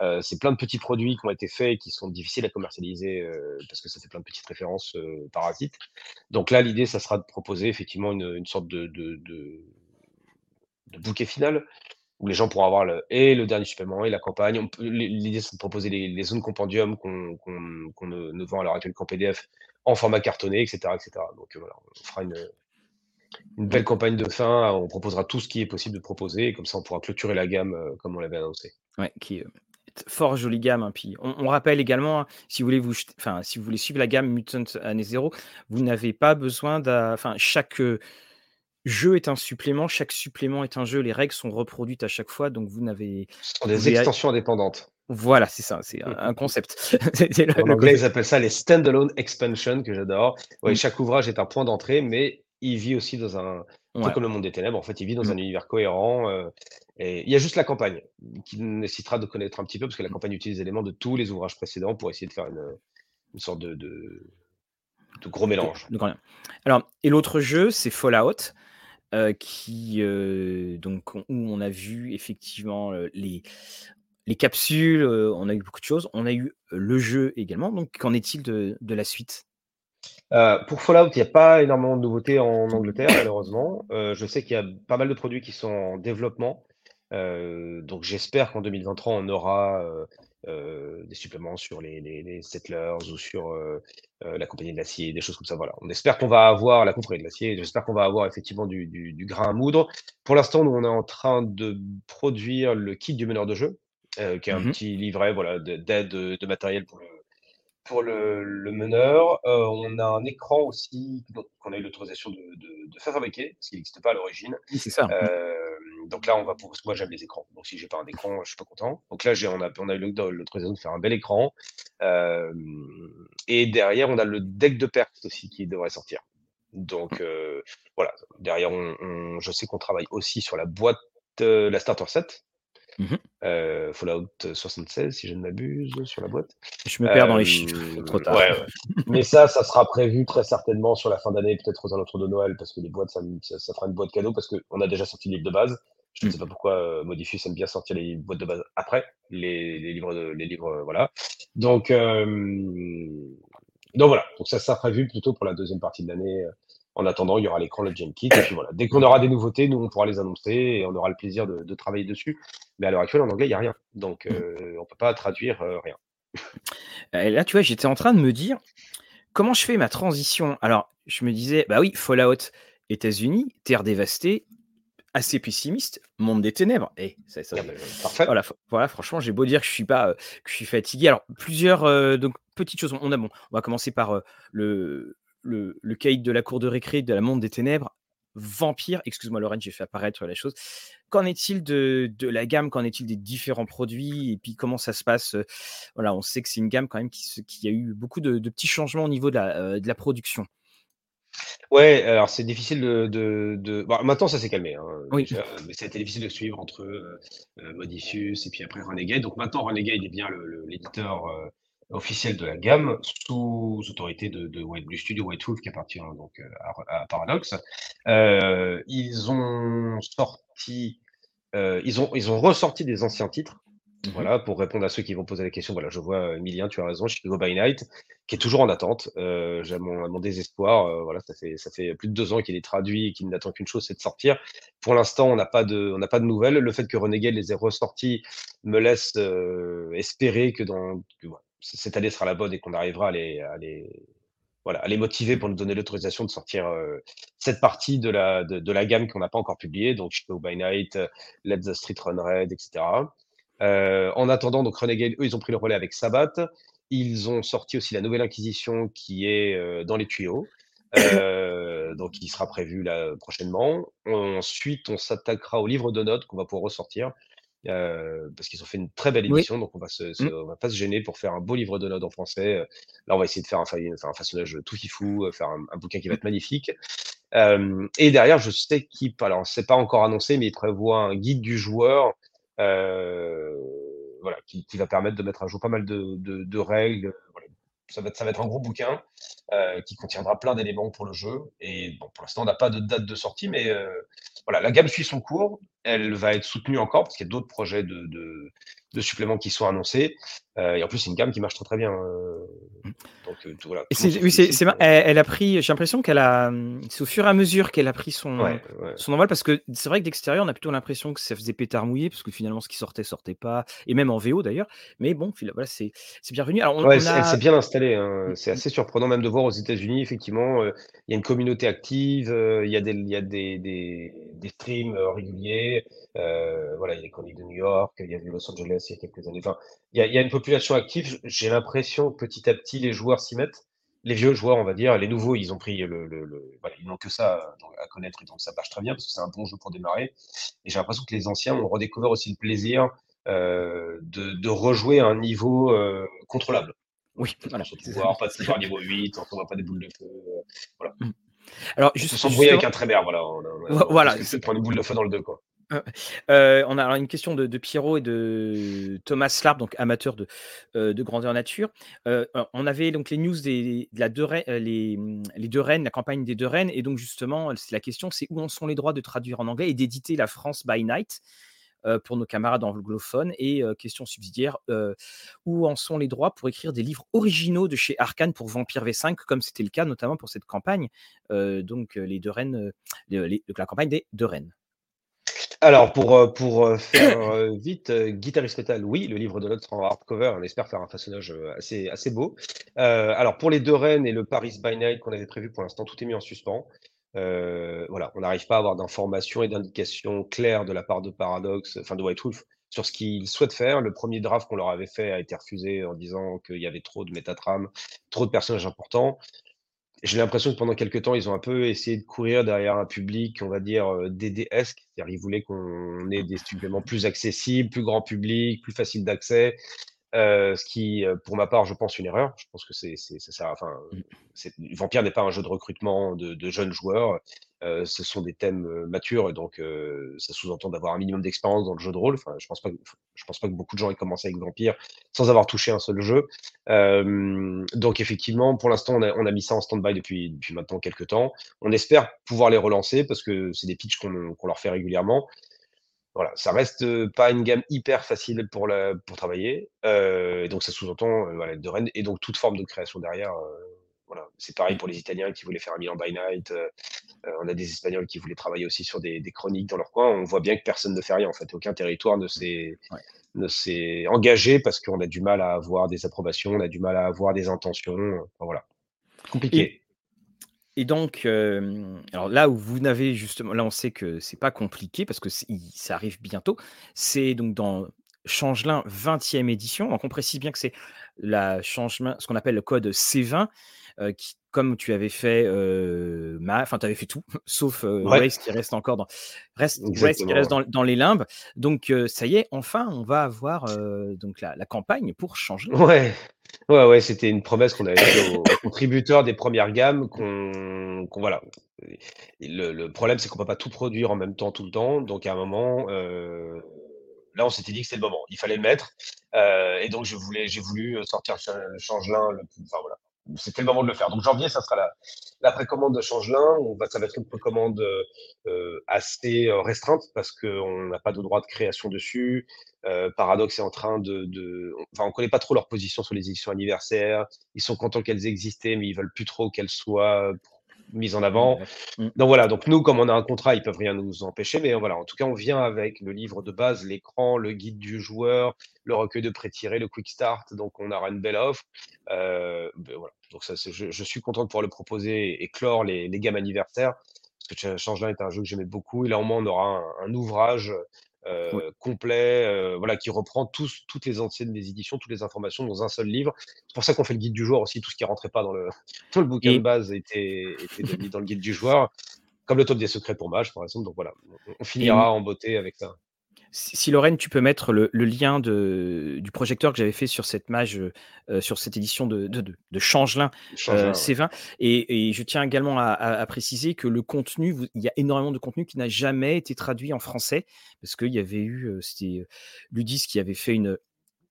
S2: Heu, c'est plein de petits produits qui ont été faits et qui sont difficiles à commercialiser, heu, parce que ça fait plein de petites références, parasites. Donc là, l'idée, ça sera de proposer effectivement une, sorte de bouquet final où les gens pourront avoir le dernier supplément et la campagne. L'idée, c'est de proposer les zones compendium qu'on ne vend à l'heure actuelle qu'en PDF, en format cartonné et cetera et cetera. Donc, heu, voilà, on fera une, une belle campagne de fin. On proposera tout ce qui est possible de proposer et comme ça, on pourra clôturer la gamme, heu, comme on l'avait annoncé.
S1: Ouais, qui est, fort jolie gamme, hein. Puis on on rappelle également, hein, si vous voulez vous jet enfin, si vous voulez suivre la gamme Mutant Année Zéro, vous n'avez pas besoin enfin, chaque, heu, jeu est un supplément, chaque supplément est un jeu. Les règles sont reproduites à chaque fois, donc vous n'avez
S2: Ce sont des extensions indépendantes.
S1: Voilà, c'est ça, c'est un un concept. Le
S2: En anglais, ils appellent ça les stand-alone expansion que j'adore. Ouais,
S1: Mmh.
S2: chaque ouvrage est un point d'entrée, mais il vit aussi dans un un peu
S1: Ouais.
S2: comme le Monde des Ténèbres, en fait, il vit dans
S1: Mmh.
S2: un univers cohérent, heu et il y a juste la campagne qui nécessitera de connaître un petit peu parce que la
S1: Mmh.
S2: campagne utilise des éléments de tous les ouvrages précédents pour essayer de faire une, une sorte de de de gros mélange.
S1: de. Alors et l'autre jeu, c'est Fallout, heu, qui, heu, donc où on a vu effectivement, les les capsules, on a eu beaucoup de choses. On a eu le jeu également, donc qu'en est-il de de la suite?
S2: Pour Fallout, il y a pas énormément de nouveautés en Angleterre, malheureusement. Heu, je sais qu'il y a pas mal de produits qui sont en développement. Donc j'espère qu'en 2023, on aura, des suppléments sur les les les Settlers ou sur, la Compagnie de l'Acier, des choses comme ça, voilà. On espère qu'on va avoir la Confrérie de l'Acier, j'espère qu'on va avoir effectivement du du du grain à moudre. Pour l'instant, nous, on est en train de produire le kit du meneur de jeu, heu, qui est un
S1: Mmh mh.
S2: petit livret, voilà, de d'aide, heu, de matériel pour le pour le le meneur. Heu, on a un écran aussi, qu'on a eu l'autorisation de de de faire fabriquer, parce qu'il n'existait pas à l'origine.
S1: Oui, c'est ça. Mmh.
S2: Donc là, on va parce que moi, j'aime les écrans. Donc si j'ai pas un écran, je suis pas content. Donc là, on a on a eu l'auto l'autorisation de faire un bel écran. Et derrière, on a le deck de pertes aussi qui devrait sortir.
S1: Mmh.
S2: Donc heu, voilà, derrière, on on je sais qu'on travaille aussi sur la boîte, la starter set.
S1: Mmh mh.
S2: Heu, Fallout 76 si je ne m'abuse, sur la boîte.
S1: Je me perds dans les chiffres, trop tard.
S2: ouais, ouais. Mais ça, ça sera prévu très certainement sur la fin d'année, peut-être aux alentours de Noël, parce que les boîtes, ça fera une boîte cadeau parce qu'on a déjà sorti le livre de base. Je ne
S1: Mmh.
S2: sais pas pourquoi, heu, Modiphius aime bien sortir les boîtes de base après, les les livres de les livres, voilà. Donc donc voilà, donc ça sera prévu plutôt pour la 2e partie de l'année. En attendant, il y aura l'écran, le Gen Kit et puis voilà. Dès qu'on aura des nouveautés, nous, on pourra les annoncer et on aura le plaisir de de travailler dessus. Mais à l'heure actuelle, en anglais, il y a rien. Donc
S1: Mmh.
S2: heu, on peut pas traduire, heu, rien.
S1: Et là, tu vois, j'étais en train de me dire: «Comment je fais ma transition?» alors, je me disais: «Bah oui, Fallout, États-Unis, terre dévastée, assez pessimiste, monde des ténèbres». Eh, ça ça
S2: Ah beh, parfait.
S1: voilà, voilà, franchement, j'ai beau dire que je suis pas, que je suis fatigué. Alors plusieurs, donc petites choses. On a bon, on va commencer par, le le le caïd de la cour de récré de la monde des ténèbres. Vampire, excuse-moi Lorraine, j'ai fait apparaître la chose. Qu'en est-il de de la gamme? Qu'en est-il des différents produits? Et puis comment ça se passe? Voilà, on sait que c'est une gamme quand même qui a eu beaucoup de de petits changements au niveau de la, heu, de la production.
S2: Ouais, alors c'est difficile de de de maintenant ça s'est calmé, hein,
S1: Oui.
S2: déjà, mais ça a été difficile de suivre entre, heu heu, Modiphius et puis après Renegade. Donc maintenant Renegade est bien l'éditeur, heu, officiel de la gamme, sous autorité de de du studio White Wolf qui appartient donc, heu, à Paradox. Heu, ils ont sorti, heu, ils ont ils ont ressorti des anciens titres.
S1: Mmh mh.
S2: Voilà, pour répondre à ceux qui vont poser la question. Voilà, je vois, Emilien, tu as raison, Chicago by Night, qui est toujours en attente. J'ai mon désespoir, voilà, ça fait ça fait plus de 2 ans qu'il est traduit et qu'il n'attend qu'une chose, c'est de sortir. Pour l'instant, on n'a pas de on n'a pas de nouvelles. Le fait que Renegade les ait ressortis me laisse, espérer que dans que voilà, c cette année sera la bonne et qu'on arrivera à les voilà, à les motiver pour nous donner l'autorisation de sortir, heu, cette partie de la de la gamme qu'on n'a pas encore publiée, donc Chicago by Night, Let the Street Run Red et cetera. Heu, en attendant, donc Renegade, eux, ils ont pris le relais avec Sabbath. Ils ont sorti aussi la Nouvelle Inquisition qui est, dans les tuyaux, donc qui sera prévue là, prochainement. Ensuite, on s'attaquera au livre de notes qu'on va pouvoir ressortir, heu, parce qu'ils ont fait une très belle
S1: Oui.
S2: édition, donc on va se se
S1: Mmh.
S2: on va pas se gêner pour faire un beau livre de notes en français, heu. Là, on va essayer de faire un faille faire un façonnage tout fifou, heu, faire un un bouquin qui va
S1: Mmh.
S2: être magnifique. Et derrière, je sais qu'ils p alors c'est pas encore annoncé, mais ils prévoient un guide du joueur, voilà, qui qui va permettre de mettre à jour pas mal de de de règles, voilà. Ça va être ça va être un gros bouquin, qui contiendra plein d'éléments pour le jeu et bon, pour l'instant, on n'a pas de date de sortie, mais voilà, la gamme suit son cours. Elle va être soutenue encore parce qu'il y a d'autres projets de, de, de, suppléments qui sont annoncés. Euh, et en plus, c'est une gamme qui marche très très bien. Euh,
S1: donc euh, voilà. oui, c'est, elle, elle, a pris. J'ai l'impression qu'elle a. C'est au fur et à mesure qu'elle a pris son son envol parce que c'est vrai que d'extérieur, on a plutôt l'impression que ça faisait pétard mouillé parce que finalement, ce qui sortait sortait pas et même en VO d'ailleurs. Mais bon, voilà, c'est c'est bienvenu.
S2: Alors, on, elle s'est bien installée. Hein. Mmh. C'est assez surprenant même de voir aux États-Unis. Effectivement, il y a une communauté active. Il y a des il y a des, des, des streams réguliers. Euh, voilà, il y a les chroniques de New York, il y a eu Los Angeles il y a quelques années. Enfin, il y a, il y a une population active. J'ai l'impression que petit à petit, les joueurs s'y mettent. Les vieux joueurs, on va dire, les nouveaux, ils ont pris le, le, le voilà, ils n'ont que ça à connaître et donc ça marche très bien parce que c'est un bon jeu pour démarrer. Et j'ai l'impression que les anciens ont redécouvert aussi le plaisir euh, de, de, rejouer à un niveau euh, contrôlable.
S1: Oui,
S2: voilà. Se pouvoir, pas de niveau 8, on ne voit pas des boules de feu. Euh, voilà.
S1: Mm. Alors, juste.
S2: S'embrouiller avec un trémère, voilà. On,
S1: on, voilà.
S2: C'est prendre une boule de feu dans le deux, quoi.
S1: Euh, on a une question de, Pierrot et de Thomas Slarp, donc amateur de, euh, de grandeur nature. Euh, on avait donc les news des, de la deux, les, les, deux reines, la campagne des deux reines, et donc justement, la question, c'est où en sont les droits de traduire en anglais et d'éditer la France by Night pour nos camarades anglophones. Et question subsidiaire, où en sont les droits pour écrire des livres originaux de chez Arkane pour Vampire V5, comme c'était le cas notamment pour cette campagne, donc les deux reines, la campagne des deux reines.
S2: Alors, pour, euh, euh, faire euh, vite, Guitarist Metal, oui, le livre de l'autre en hardcover. On espère faire un façonnage assez, beau. alors, pour les deux reines et le Paris by Night qu'on avait prévu, pour l'instant, tout est mis en suspens. voilà, on n'arrive pas à avoir d'informations et d'indications claires de la part de Paradox, enfin de White Wolf, sur ce qu'ils souhaitent faire. Le premier draft qu'on leur avait fait a été refusé en disant qu'il y avait trop de métatrames, trop de personnages importants j'ai l'impression que pendant quelques temps, ils ont un peu essayé de courir derrière un public, on va dire, euh, DDesque. C'est-à-dire, ils voulaient qu'on ait des suppléments plus accessibles, plus grand public, plus facile d'accès. Euh, ce qui, euh, pour ma part, je pense une erreur. Je pense que c'est, ça enfin, mmh. Vampire n'est pas un jeu de recrutement de, de jeunes joueurs. Euh, ce sont des thèmes matures et donc euh, ça sous-entend d'avoir un minimum d'expérience dans le jeu de rôle. Enfin, je pense pas, que, je pense pas que beaucoup de gens aient commencé avec Vampire sans avoir touché un seul jeu. donc effectivement, pour l'instant, on a, on a, mis ça en stand-by depuis, depuis maintenant quelques temps. On espère pouvoir les relancer parce que c'est des pitchs qu'on qu'on leur fait régulièrement. Voilà, ça reste pas une gamme hyper facile pour, la, pour travailler. et donc ça sous-entend voilà, de Rennes et donc toute forme de création derrière. voilà, c'est pareil pour les Italiens qui voulaient faire un Milan by Night. Euh, on a des Espagnols qui voulaient travailler aussi sur des, chroniques dans leur coin. On voit bien que personne ne fait rien. En fait, aucun territoire ne s'est s'est engagé parce qu'on a du mal à avoir des approbations, on a du mal à avoir des intentions. voilà, compliqué.
S1: Et, donc, euh, alors là où vous n'avez justement, là on sait que c'est pas compliqué parce que ça arrive bientôt. C'est donc dans Changelin 20e édition. Donc on précise bien que c'est la Changelin, ce qu'on appelle le code C20, euh, qui comme tu avais fait, enfin, tu avais fait tout, sauf euh, qui reste encore dans, reste, qui reste dans, les limbes. Donc, ça y est, enfin, on va avoir donc la, campagne pour changer.
S2: Ouais, ouais, ouais c'était une promesse qu'on avait faite aux, contributeurs des premières gammes. Qu'on, voilà. Le, problème, c'est qu'on peut pas tout produire en même temps, tout le temps. Donc, à un moment, là, on s'était dit que c'était le moment. Il fallait le mettre. et donc, je voulais, j'ai voulu sortir le changelin, le, enfin, voilà c'était le moment de le faire. Donc janvier, ça sera la, la précommande de Changelin. On va, ça va être une précommande euh, assez euh, restreinte parce qu'on n'a pas de droit de création dessus. Euh, Paradox est en train de, de, enfin, on connaît pas trop leur position sur les éditions anniversaires. Ils sont contents qu'elles existaient, mais ils veulent plus trop qu'elles soient mise en avant. Mm. Donc voilà, donc nous, comme on a un contrat, ils peuvent rien nous empêcher, mais voilà, en tout cas, on vient avec le livre de base, l'écran, le guide du joueur, le recueil de pré-tiré, le quick start, donc on aura une belle offre. Euh, ben voilà. Donc ça, je, je, suis content de pouvoir le proposer et clore les, les gammes anniversaires, parce que Changelin est un jeu que j'aimais beaucoup, et là au moins on aura un ouvrage euh, complet, euh, voilà, qui reprend tous, toutes les anciennes des éditions, toutes les informations dans un seul livre. C'est pour ça qu'on fait le guide du joueur aussi. Tout ce qui rentrait pas dans le, tout le bouquin de base était, était mis dans le guide du joueur, comme le top des secrets pour Mage, par exemple. Donc voilà, on finira en beauté avec ça.
S1: Si Lorraine, tu peux mettre le, lien de, du projecteur que j'avais fait sur cette mage, euh, sur cette édition de, de, de Changelin, euh, C20. Et, je tiens également à, préciser que le contenu, il y a énormément de contenu qui n'a jamais été traduit en français, parce qu'il y avait eu, euh, c'était Ludis qui avait fait une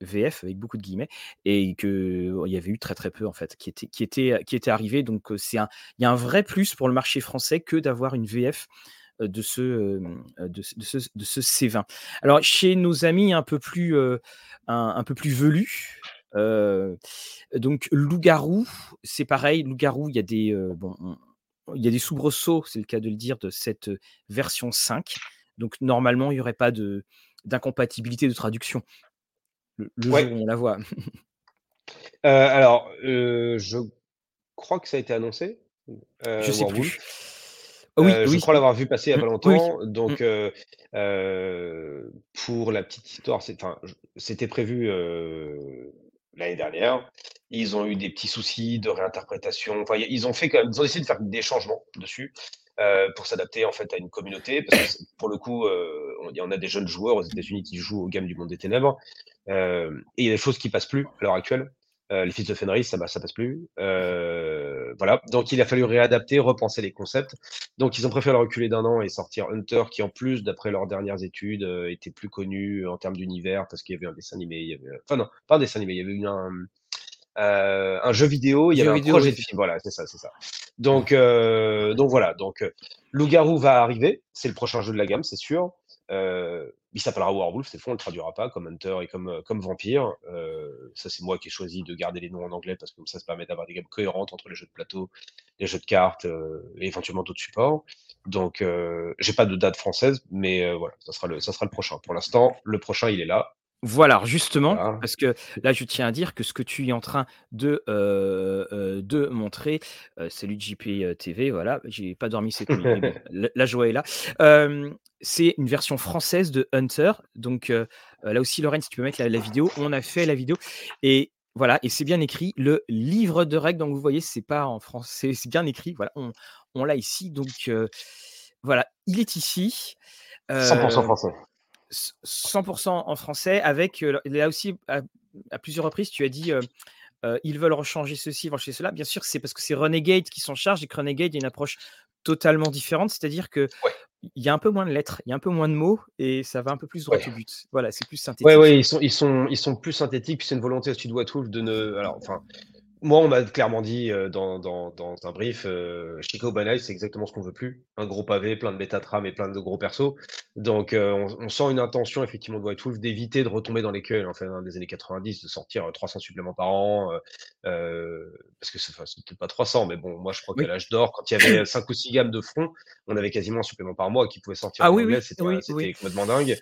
S1: VF avec beaucoup de guillemets, et qu'il y avait eu très très peu en fait qui était, qui était, qui était arrivé. Donc c'est un, il y a un vrai plus pour le marché français que d'avoir une VF de ce, de, ce, de ce C20. Alors, chez nos amis un peu plus, un, un, peu plus velus, donc loup-garou, c'est pareil. Loup-garou, il y a des, bon, il y a des soubresauts, c'est le cas de le dire, de cette version 5. Donc normalement, il n'y aurait pas de d'incompatibilité de traduction le, jour où on la voit.
S2: alors, je crois que ça a été annoncé.
S1: je sais plus.
S2: Oui, je crois l'avoir vu passer il n'y a pas mmh, longtemps. Donc, mmh. pour la petite histoire, c'était prévu l'année dernière. Ils ont eu des petits soucis de réinterprétation. Enfin, ils ont fait quand même, ils ont essayé de faire des changements dessus euh, pour s'adapter en fait à une communauté. Parce que pour le coup, euh, on, on a des jeunes joueurs aux États-Unis qui jouent au game du monde des ténèbres. Euh, et il y a des choses qui passent plus à l'heure actuelle. Euh, les fils de Fenris, ça, ça passe plus. Euh, voilà. Donc il a fallu réadapter, repenser les concepts. Donc ils ont préféré reculer d'un an et sortir Hunter, qui en plus, d'après leurs dernières études, euh, était plus connu en termes d'univers parce qu'il y avait un dessin animé. Il y avait... Enfin non, pas un dessin animé, il y avait eu un, un jeu vidéo, il y avait un projet de film. Voilà, c'est ça, c'est ça. Donc, donc voilà. Donc, Loup-garou va arriver. C'est le prochain jeu de la gamme, c'est sûr. Euh, il s'appellera Warwolf, c'est faux, on le traduira pas comme Hunter et comme, euh, Vampire. Euh, ça, c'est moi qui ai choisi de garder les noms en anglais parce que ça, se permet d'avoir des gammes cohérentes entre les jeux de plateau, les jeux de cartes et éventuellement d'autres supports. Donc, j'ai pas de date française, mais voilà, ça sera, le, ça sera le prochain. Pour l'instant, le prochain, il est là.
S1: Voilà, justement, parce que là, je tiens à dire que ce que tu es en train de, de montrer, c'est salut JP TV, voilà, j'ai pas dormi cette nuit, la, joie est là. c'est une version française de Hunter, donc là aussi, Lorraine, si tu peux mettre la, vidéo, on a fait la vidéo, et voilà, et c'est bien écrit, le livre de règles, donc vous voyez, c'est pas en français, c'est bien écrit, voilà, on, on l'a ici, donc voilà, il est ici.
S2: 100% français.
S1: 100% en français, avec là aussi à, plusieurs reprises, tu as dit ils veulent rechanger ceci, ils veulent changer cela. Bien sûr, c'est parce que c'est Renegade qui s'en charge et que Renegade, a une approche totalement différente, c'est-à-dire que il y a un peu moins de lettres, il y a un peu moins de mots et ça va un peu plus droit au but. Voilà, c'est plus synthétique.
S2: Oui, ouais, ils sont, ils sont, ils sont plus synthétiques. Puis c'est une volonté aussi de Watwolf de ne, alors, enfin, moi, on m'a clairement dit euh, dans, dans, dans, un brief, euh, Chico Banai, c'est exactement ce qu'on veut plus. Un gros pavé, plein de métatram et plein de gros persos. Donc, euh, on, sent une intention, effectivement, de White Wolf d'éviter de retomber dans l'écueil en fait, des années 90, de sortir 300 suppléments par an. parce que c'est peut-être pas 300, mais bon, moi, je crois qu'à l'âge d'or, quand il y avait 5 ou 6 gammes de front, on avait quasiment un supplément par mois qui pouvait sortir.
S1: Ah oui, oui,
S2: c'était complètement dingue.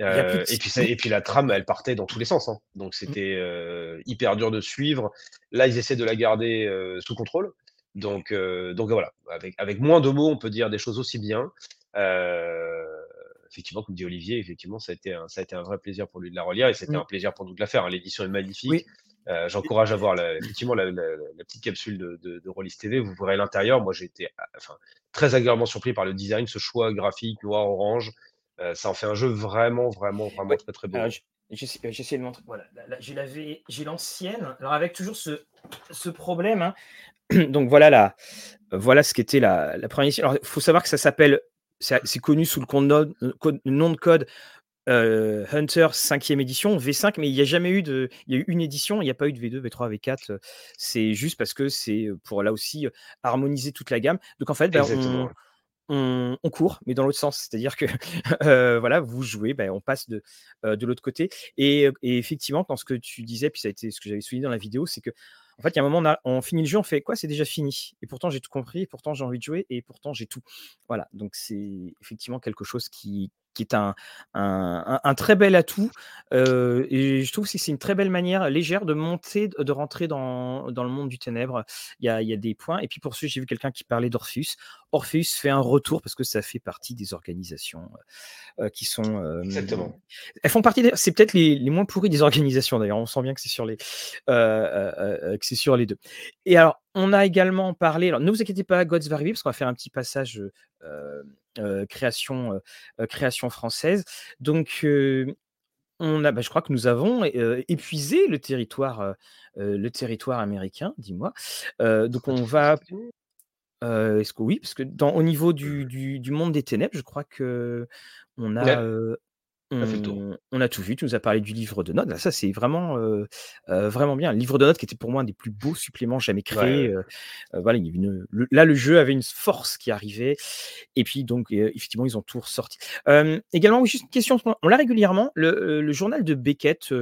S2: Euh, et, puis et puis la trame, elle partait dans tous les sens. Hein. Donc c'était euh, hyper dur de suivre. Là, ils essaient de la garder euh, sous contrôle. Donc, donc voilà, avec, avec moins de mots, on peut dire des choses aussi bien. effectivement, comme dit Olivier, effectivement, ça a, été un, ça a été un vrai plaisir pour lui de la relire et c'était mmh. un plaisir pour nous de la faire. Hein. L'édition est magnifique. J'encourage à voir la, effectivement la, petite capsule de, de, de Rollis TV. Vous verrez l'intérieur. Moi, j'ai été enfin, très agréablement surpris par le design, ce choix graphique noir-orange. Euh, ça en fait un jeu vraiment, vraiment, vraiment très, très beau.
S1: J'essaie de montrer. Voilà, j'ai l'ancienne. Alors, avec toujours ce, ce problème. Hein. Donc, voilà, la, voilà ce qu'était la, la première édition. Alors, il faut savoir que ça s'appelle. C'est connu sous le nom de code euh, Hunter 5e édition, V5, mais il n'y a jamais eu de. Il y a eu une édition, il n'y a pas eu de V2, V3, V4. C'est juste parce que c'est pour là aussi harmoniser toute la gamme. Donc en fait, ben, on, on, court, mais dans l'autre sens. C'est-à-dire que euh, voilà, vous jouez, ben, on passe de, euh, l'autre côté. Et, effectivement, dans ce que tu disais, puis ça a été ce que j'avais souligné dans la vidéo, c'est que en fait, il y a un moment, on, on finit le jeu, on fait quoi C'est déjà fini. Et pourtant, j'ai tout compris, et pourtant, j'ai envie de jouer, et pourtant, j'ai tout. Voilà, donc c'est effectivement quelque chose qui, qui est un, un, très bel atout. Euh, et je trouve que c'est une très belle manière légère de monter, de rentrer dans, dans le monde du ténèbre. Il y a, il y a des points. Et puis pour ceux, j'ai vu quelqu'un qui parlait d'Orpheus. Orpheus fait un retour parce que ça fait partie des organisations euh, qui sont.
S2: Euh, Exactement.
S1: Elles font partie. C'est peut-être les, les, moins pourries des organisations d'ailleurs. On sent bien que c'est sur les que c'est sur les deux. Et alors, on a également parlé. Alors, ne vous inquiétez pas, Gods Vary parce qu'on va faire un petit passage création, création française. Donc, on a, bah, je crois que nous avons épuisé le territoire, le territoire américain, dis-moi. donc, on va. Est-ce que oui, parce que dans, au niveau du, du, monde des ténèbres, je crois que on a. on, a tout vu. Tu nous as parlé du livre de notes. ça, c'est vraiment, euh, euh, vraiment bien. Le livre de notes qui était pour moi un des plus beaux suppléments jamais créés. Euh, voilà, là, le jeu avait une force qui arrivait. Et puis, donc, effectivement, ils ont tout ressorti. également, juste une question. On l'a régulièrement. Le, journal de Beckett.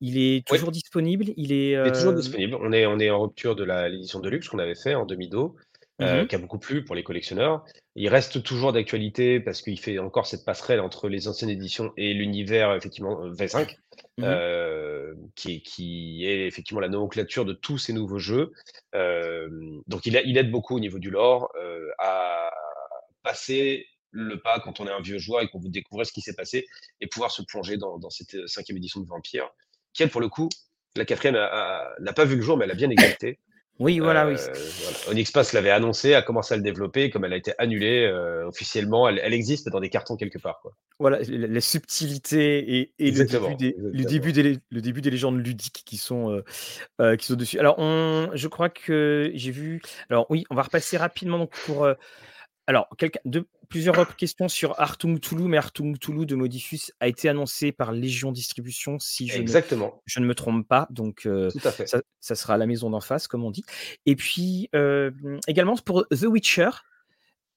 S1: il est toujours disponible? Il est,
S2: il est toujours disponible. On est, on est en rupture de l'édition de luxe qu'on avait fait en demi-dos. Euh, mmh qui a beaucoup plu pour les collectionneurs. Il reste toujours d'actualité parce qu'il fait encore cette passerelle entre les anciennes éditions et l'univers effectivement euh, V5, mmh euh, qui, est, qui, est, effectivement la nomenclature de tous ces nouveaux jeux. donc il, il, aide beaucoup au niveau du lore à passer le pas quand on est un vieux joueur et qu'on veut découvrir ce qui s'est passé et pouvoir se plonger dans, dans, cette cinquième édition de Vampire, qui elle pour le coup, la quatrième n'a pas vu le jour, mais elle a bien existé.
S1: Oui, voilà, oui.
S2: Euh, Onyx Pass l'avait annoncé, a commencé à le développer, comme elle a été annulée euh, officiellement, elle, existe dans des cartons quelque part. Quoi.
S1: Voilà, la, subtilité et, le, début des, le, début des, le début des légendes ludiques qui sont, euh, qui sont dessus. Alors, on, je crois que j'ai vu. Alors, oui, on va repasser rapidement donc, pour alors, de, plusieurs questions sur Artung Toulouse, mais Artung Toulouse de Modifus a été annoncé par Légion Distribution, si je,
S2: Exactement.
S1: Ne, je ne me trompe pas. Donc, euh, Ça, sera à la maison d'en face, comme on dit. Et puis, euh, également pour The Witcher,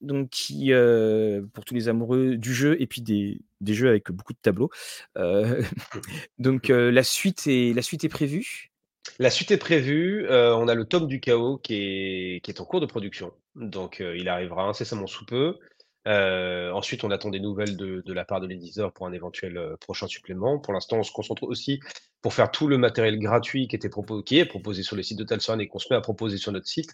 S1: donc qui, euh, pour tous les amoureux du jeu et puis des, jeux avec beaucoup de tableaux. donc, la, suite est, la suite est prévue.
S2: La suite est prévue. on a le tome du chaos qui est, en cours de production. Donc, il arrivera incessamment sous peu. Ensuite, on attend des nouvelles de, la part de l'éditeur pour un éventuel prochain supplément. Pour l'instant, on se concentre aussi pour faire tout le matériel gratuit qui, était qui est proposé sur le site de Talson et qu'on se met à proposer sur notre site.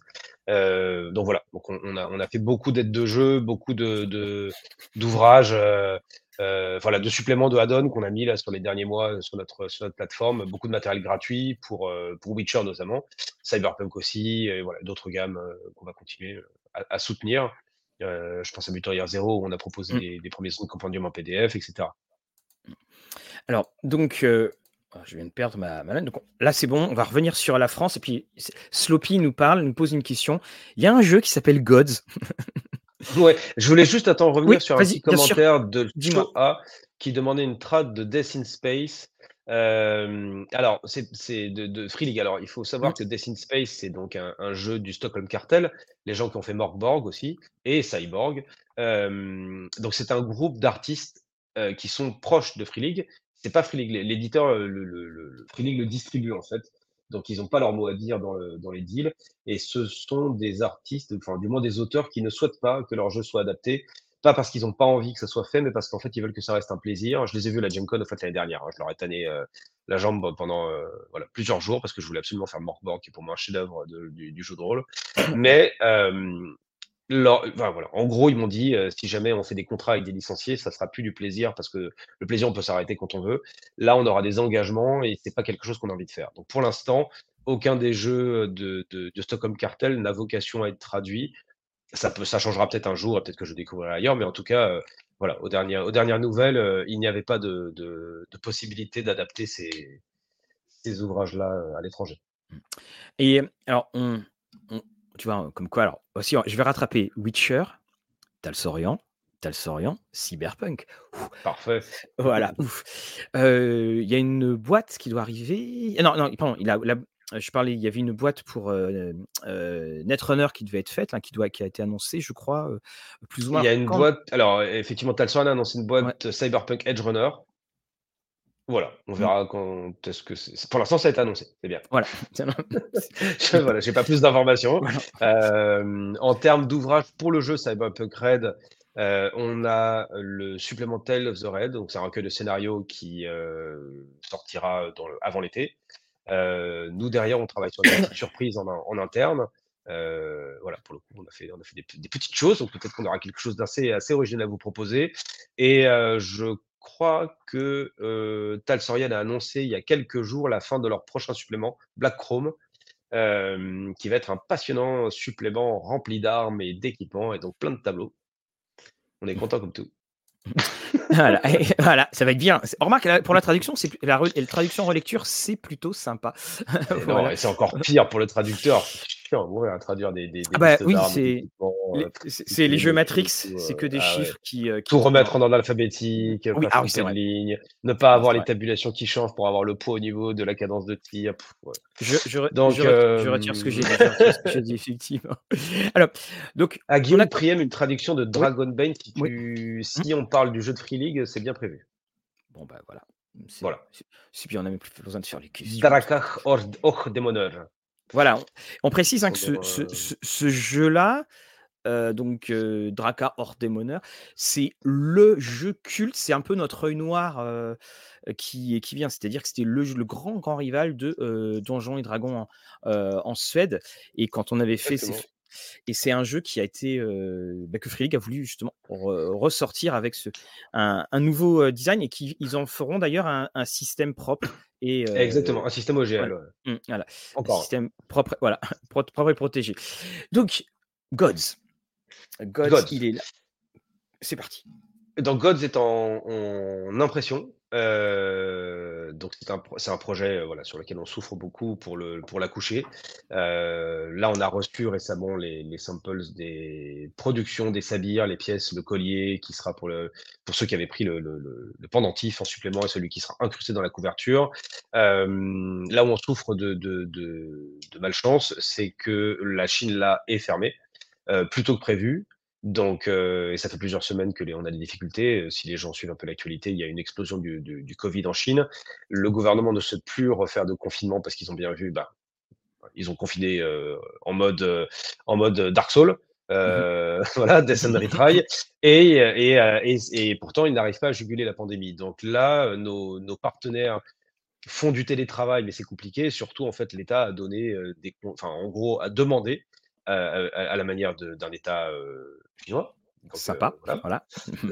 S2: donc voilà, donc on, a, on, a, fait beaucoup d'aides de jeu, beaucoup d'ouvrages. De, euh, voilà, de suppléments de add-on qu'on a mis là sur les derniers mois sur notre, sur notre plateforme. Beaucoup de matériel gratuit pour, euh, pour Witcher notamment, Cyberpunk aussi, et voilà, d'autres gammes euh, qu'on va continuer à, soutenir. Je pense à Butorier Zero où on a proposé mmh. des, premiers sons de compendium en PDF, etc.
S1: Alors, donc, oh, je viens de perdre ma, ma Donc, là, c'est bon, on va revenir sur la France. Et puis, Sloppy nous parle, nous pose une question. Il y a un jeu qui s'appelle Gods.
S2: Ouais, je voulais juste attendre revenir sur un petit commentaire de Choa qui demandait une trad de Death in Space. Euh, alors, c'est de, de, Free League. Alors, il faut savoir que Death in Space, c'est donc un, jeu du Stockholm Cartel, les gens qui ont fait Morgborg aussi, et Cyborg. Euh, donc, c'est un groupe d'artistes euh, qui sont proches de Free League. C'est pas Free League, l'éditeur, le, le, le, Free League le distribue en fait donc ils n'ont pas leur mot à dire dans, dans, les deals. Et ce sont des artistes, enfin du moins des auteurs qui ne souhaitent pas que leur jeu soit adapté, pas parce qu'ils n'ont pas envie que ça soit fait, mais parce qu'en fait ils veulent que ça reste un plaisir. Je les ai vus à la Gen en fait l'année dernière. Hein. Je leur ai tanné euh, la jambe pendant euh, voilà, plusieurs jours parce que je voulais absolument faire Morkborg, qui est pour moi un chef-d'œuvre du, du, jeu de rôle. Mais euh, voilà. En gros, ils m'ont dit euh, si jamais on fait des contrats avec des licenciés, ça sera plus du plaisir parce que le plaisir, on peut s'arrêter quand on veut. Là, on aura des engagements et c'est pas quelque chose qu'on a envie de faire. Donc, pour l'instant, aucun des jeux de, de, Stockholm Cartel n'a vocation à être traduit. Ça, peut, ça changera peut-être un jour, peut-être que je découvrirai ailleurs, mais en tout cas, euh, voilà, aux dernières, aux dernières nouvelles, euh, il n'y avait pas de, de possibilité d'adapter ces, ces ouvrages-là à l'étranger.
S1: Et alors, on, tu vois, comme quoi, alors, aussi, je vais rattraper Witcher, Talsorian, Talsorian, Cyberpunk.
S2: Parfait.
S1: Voilà, Il y a une boîte qui doit arriver. Non, non, pardon, il a, je parlais, il y avait une boîte pour Netrunner qui devait être faite, hein, qui, doit, qui a été annoncée, je crois, plus ou moins.
S2: Il y a une boîte, alors effectivement, Talsorian a annoncé une boîte Cyberpunk Edge Runner. Voilà, on mmh. verra quand est-ce que c'est. Pour l'instant, ça a été annoncé, c'est bien.
S1: Voilà.
S2: voilà, j'ai pas plus d'informations. Euh, en termes d'ouvrage pour le jeu Cyberpunk Red, euh, on a le supplément Tale of the Red, donc c'est un recueil de scénarios qui euh, sortira dans avant l'été. Nous derrière, on travaille sur des surprises en, en interne. voilà, pour le coup, on a fait, on a fait des, des petites choses, donc peut-être qu'on aura quelque chose d'assez assez original à vous proposer. Et je crois que euh, Talsorian a annoncé il y a quelques jours la fin de leur prochain supplément, Black Chrome, qui va être un passionnant supplément rempli d'armes et d'équipements et donc plein de tableaux. On est content comme tout.
S1: voilà, voilà, ça va être bien. Remarque, pour la traduction, c'est la, traduction relecture, c'est plutôt sympa.
S2: c'est encore pire pour le traducteur. Chiant à à traduire des, des, des
S1: Ah bah oui, c'est les
S2: euh,
S1: les jeux Matrix, c'est
S2: euh,
S1: que des
S2: ah ouais.
S1: chiffres qui, heu, qui
S2: Tout remettre
S1: en
S2: ordre alphabétique,
S1: oui,
S2: pas
S1: ah oui,
S2: ligne, ne pas
S1: vrai,
S2: avoir les tabulations qui changent pour avoir le poids au niveau de la cadence de tir. Pff, ouais.
S1: Je
S2: Donc,
S1: je retire je retire ce que j'ai dit effectivement. Alors, donc
S2: Ah,
S1: on a
S2: Guillaume Priem, une traduction de
S1: oui,
S2: Dragonbane, si tu si on parle du jeu de Free League, c'est bien prévu.
S1: Bon bah voilà,
S2: Voilà.
S1: c'est bien, on a même plus besoin de faire les questions.
S2: Drakach Ord Och Demoner.
S1: Voilà, on on précise, hein, que ce
S2: Pour,
S1: ce
S2: heu
S1: ce ce jeu-là, heu, donc heu, Draka Hors Démoneur, c'est le jeu culte, c'est un peu notre œil noir, heu, qui qui vient. C'est-à-dire que c'était le grand, grand rival de, heu, Donjons et Dragons en, en Suède. Et quand on avait fait ces et c'est un jeu qui a été, heu, bah, que Free League a voulu justement re ressortir avec ce un un nouveau, design et qui ils en feront d'ailleurs un un système propre et
S2: Exactement, un système
S1: voilà,
S2: OGL, ouais.
S1: mmh, voilà, un
S2: Encore un.
S1: système propre, voilà, propre et protégé. Donc Gods, Gods, il
S2: Gods.
S1: est là. C'est parti.
S2: Donc Gods est en impression, heu, donc c'est un projet, heu, voilà, sur lequel on souffre beaucoup pour le pour l'accoucher. Heu, là, on a reçu récemment les les samples des productions des sabyres, les pièces, le collier qui sera pour le pour ceux qui avaient pris le pendentif en supplément et celui qui sera incrusté dans la couverture. Là où on souffre de de malchance, c'est que la Chine, là, est fermée, heu, plus tôt que prévu. Donc heu et ça fait plusieurs semaines que les on a des difficultés, heu, si les gens suivent un peu l'actualité, il y a une explosion du du du covid en Chine. Le gouvernement ne souhaite plus refaire de confinement parce qu'ils ont bien vu, bah, ils ont confiné, heu, en mode, heu, en mode, Dark Souls,
S1: Mmh mh.
S2: heu, voilà, Death and Retry et pourtant ils n'arrivent pas à juguler la pandémie. Donc là, nos nos partenaires font du télétravail, mais c'est compliqué. Surtout, en fait, l'État a donné, des enfin, en gros, a demandé, à à la manière d'un État, heu, chinois, donc heu,
S1: Sympa,
S2: voilà,
S1: voilà.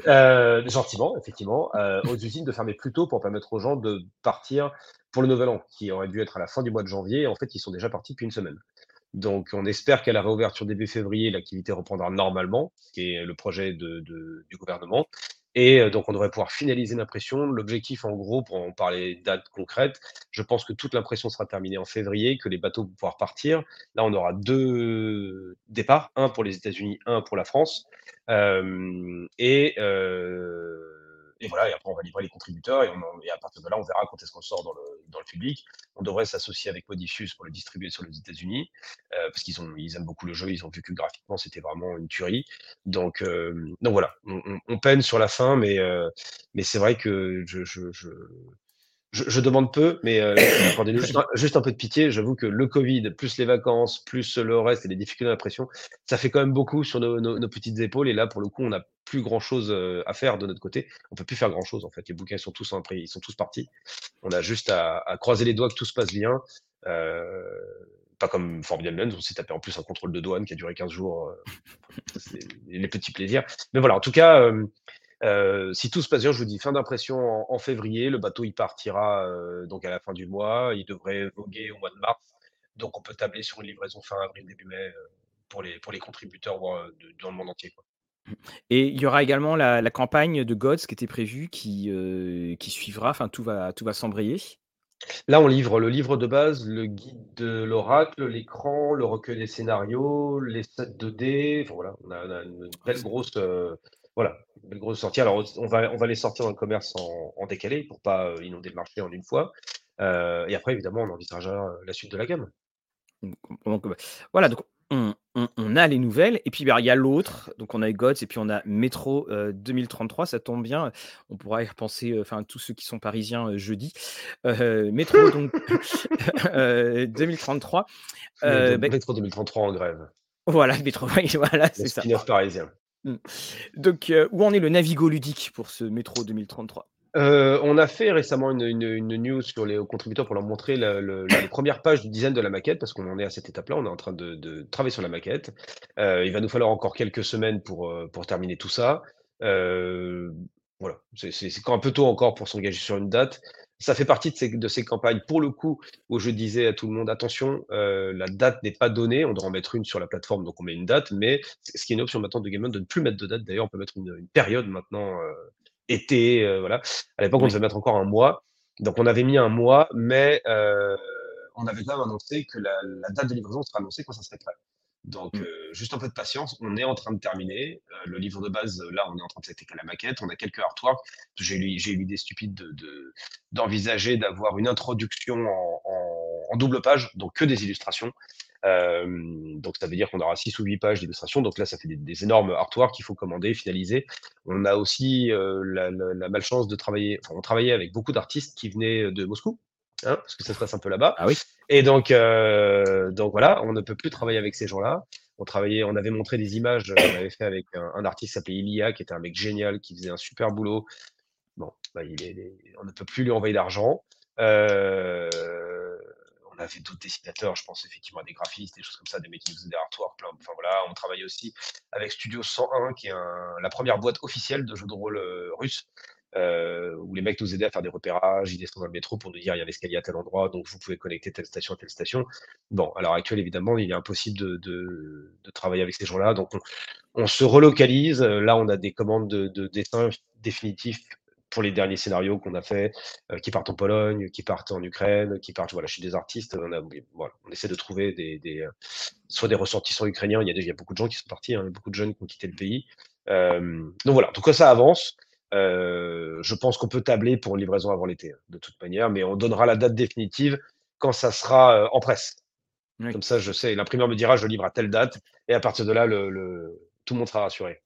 S2: heu, gentiment, effectivement, aux usines de fermer plus tôt pour permettre aux gens de partir pour le nouvel an, qui aurait dû être à la fin du mois de janvier. En fait, ils sont déjà partis depuis une semaine. Donc on espère qu'à la réouverture début février, l'activité reprendra normalement, ce qui est le projet de de du gouvernement et donc on devrait pouvoir finaliser l'impression. L'objectif, en gros, pour en parler date concrète, je pense que toute l'impression sera terminée en février, que les bateaux vont pouvoir partir. Là, on aura 2 départs, un pour les États-Unis, un pour la France. Hem et heu et voilà et après on va livrer les contributeurs et on et à partir de là, on verra quand est-ce qu'on sort dans le dans le public. On devrait s'associer avec Modifuse pour le distribuer sur les États-Unis, heu, parce qu'ils ont ils aiment beaucoup le jeu, ils ont vu que graphiquement, c'était vraiment une tuerie. Donc hem, donc voilà, on on peine sur la fin, mais heu, mais c'est vrai que je je je je je demande peu, mais accordez-nous juste un juste un peu de pitié. J'avoue que le covid, plus les vacances, plus le reste et les difficultés d'impression, ça fait quand même beaucoup sur nos nos nos petites épaules et là, pour le coup, on n'a plus grand chose, heu, à faire de notre côté. On peut plus faire grand chose, en fait. Les bouquins sont tous impris ils sont tous partis. On a juste à à croiser les doigts que tout se passe bien, heu, pas comme Forbidden Lands, on s'est tapé en plus un contrôle de douane qui a duré 15 jours, c'est les petits plaisirs. Mais voilà, en tout cas, hem, si tout se passe bien, je vous dis fin d'impression en en février. Le bateau, il partira, donc à la fin du mois. Il devrait voguer au mois de mars. Donc on peut tabler sur une livraison fin avril, début mai, pour les pour les contributeurs, de dans le monde entier, quoi.
S1: Et il y aura également la la campagne de Gods qui était prévue qui, qui suivra, enfin tout va tout va s'embrayer?
S2: Là, on livre le livre de base, le guide de l'oracle, l'écran, le recueil des scénarios, les sets 2D, enfin voilà, on a on a une
S1: Oh
S2: belle grosse, voilà, une grosse sortie. Alors on va on va les sortir dans le commerce en en décalé pour pas, heu, inonder le marché en une fois, heu et après évidemment on envisagera, la suite de la gamme.
S1: donc bah, voilà, donc on on on a les nouvelles et puis, bah, il y a l'autre, donc on a Gods et puis on a Métro, heu, 2033, ça tombe bien, on pourra y repenser, enfin tous ceux qui sont parisiens, jeudi. Métro donc heu, 2033, heu,
S2: Médo
S1: beh
S2: Métro 2033 en grève,
S1: voilà, Métro, voilà, c'est ça.
S2: parisien.
S1: Mmh. Donc heu, où en est le Navigo ludique pour ce Métro 2033?
S2: Heu, on a fait récemment une une une news sur les contributeurs pour leur montrer le le les premières pages du design de la maquette parce qu'on en est à cette étape-là. On est en train de de travailler sur la maquette. Heu, il va nous falloir encore quelques semaines pour, terminer tout ça. Voilà, c'est quand un peu tôt encore pour s'engager sur une date. Ça fait partie de ces de ces campagnes, pour le coup, où je disais à tout le monde: «Attention, heu, la date n'est pas donnée». On doit en mettre une sur la plateforme, donc on met une date, mais ce qui est une option maintenant de Game On de ne plus mettre de date. D'ailleurs, on peut mettre une, une période maintenant, heu, été, heu, voilà. À l'époque, on devait mettre encore un mois. Donc on avait mis un mois, mais heu, on avait quand même annoncé que la, date de livraison sera annoncée quand ça serait prêt. Donc,
S1: Mmh.
S2: euh, juste un peu de patience, on est en train de terminer. Euh, le livre de base, là, on est en train de s'attaquer à la maquette. On a quelques artworks. J'ai eu, j'ai eu l'idée stupide de, d'envisager d'avoir une introduction en, en, double page, donc que des illustrations. Euh, donc, ça veut dire qu'on aura 6 ou 8 pages d'illustrations. Donc là, ça fait des, énormes artworks qu'il faut commander, finaliser. On a aussi euh, la, la, la, malchance de travailler, enfin, on travaillait avec beaucoup d'artistes qui venaient de Moscou. Hein, parce que ça se passe un peu là-bas.
S1: Ah oui.
S2: Et donc, euh, donc voilà, on ne peut plus travailler avec ces gens-là. On travaillait, on avait montré des images qu'on avait fait avec un, artiste qui s'appelait Ilia, qui était un mec génial, qui faisait un super boulot. Bon, bah, on ne peut plus lui envoyer d'argent. Euh, on avait d'autres dessinateurs, je pense effectivement à des graphistes, des choses comme ça, des mecs qui faisaient des artworks. Plein, enfin voilà, on travaillait aussi avec Studio 101, qui est la première boîte officielle de jeux de rôle euh, russe. Euh, où les mecs nous aidaient à faire des repérages, ils descendaient dans le métro pour nous dire il y avait escalier à tel endroit, donc vous pouvez connecter telle station à telle station. Bon, à l'heure actuelle, évidemment, il est impossible de, de, de travailler avec ces gens-là, donc on, se relocalise. Là, on a des commandes de, de dessin définitifs pour les derniers scénarios qu'on a fait, euh, qui partent en Pologne, qui partent en Ukraine, qui partent voilà, chez des artistes. On, a, voilà, on essaie de trouver des, des, euh, soit des ressortissants ukrainiens. Il y a, a beaucoup de gens qui sont partis, hein, beaucoup de jeunes qui ont quitté le pays. Euh, donc voilà, donc ça avance. Euh, je pense qu'on peut tabler pour une livraison avant l'été, hein, de toute manière, mais on donnera la date définitive quand ça sera euh, en presse. Comme ça, je sais, l'imprimeur me dira je livre à telle date, et à partir de là, le, le, tout le monde sera rassuré.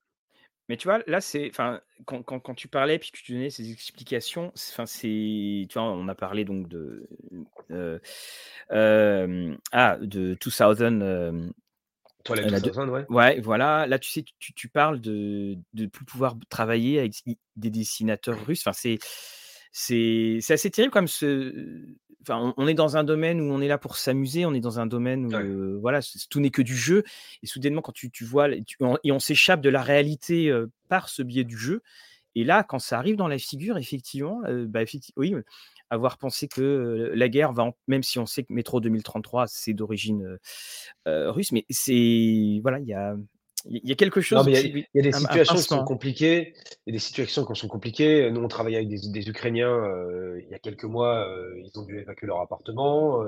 S1: Mais tu vois, là, c'est, enfin, quand, quand, quand, tu parlais puis que tu donnais ces explications, enfin, c'est, tu vois, on a parlé donc de, euh, euh, ah, de 2000,
S2: ouais.
S1: Ouais, voilà. Là, tu sais, tu, tu parles de ne plus pouvoir travailler avec des dessinateurs russes. Enfin, c'est, c'est, c'est assez terrible comme ce. Enfin, on, est dans un domaine où on est là pour s'amuser, on est dans un domaine où voilà, tout n'est que du jeu. Et soudainement, quand tu, tu vois, et on s'échappe de la réalité par ce biais du jeu. Et là, quand ça arrive dans la figure, effectivement, bah, effectivement oui, avoir pensé que la guerre va, même si on sait que Métro 2033 c'est d'origine russe, mais c'est voilà, il y a il y a quelque chose.
S2: Il y, a des situations qui sont compliquées. Il y a des situations qui sont compliquées. Nous, on travaillait avec des, Ukrainiens il y a quelques mois. ils ont dû évacuer leur appartement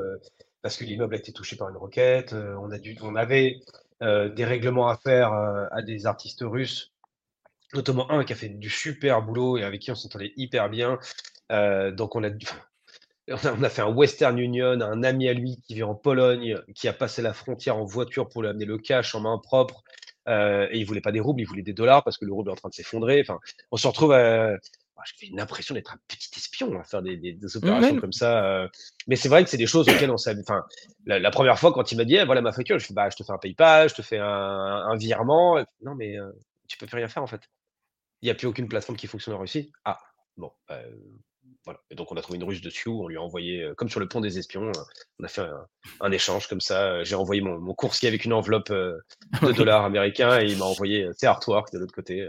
S2: parce que l'immeuble a été touché par une roquette. on, a dû, on avait des règlements à faire à des artistes russes, notamment un qui a fait du super boulot et avec qui on s'entendait hyper bien. Euh, donc on a, on a fait un Western Union, un ami à lui qui vit en Pologne, qui a passé la frontière en voiture pour lui amener le cash en main propre. Euh, et il voulait pas des roubles, il voulait des dollars parce que le rouble est en train de s'effondrer. Enfin, on se retrouve à, j'ai une impression d'être un petit espion à faire des, des, opérations comme ça. Euh. Mais c'est vrai que c'est des choses auxquelles on s'est. Enfin, la, première fois quand il m'a dit, eh, voilà ma facture, je fais, bah, je te fais un PayPal, je te fais un, un virement. Non, mais euh, tu peux plus rien faire en fait. Il n'y a plus aucune plateforme qui fonctionne en Russie. Ah, bon, euh, et donc on a trouvé une russe dessus, on lui a envoyé, euh, comme sur le pont des espions, euh, on a fait un, échange comme ça. Euh, j'ai envoyé mon, mon, coursier avec une enveloppe de dollars américains et il m'a envoyé ses artworks de l'autre côté.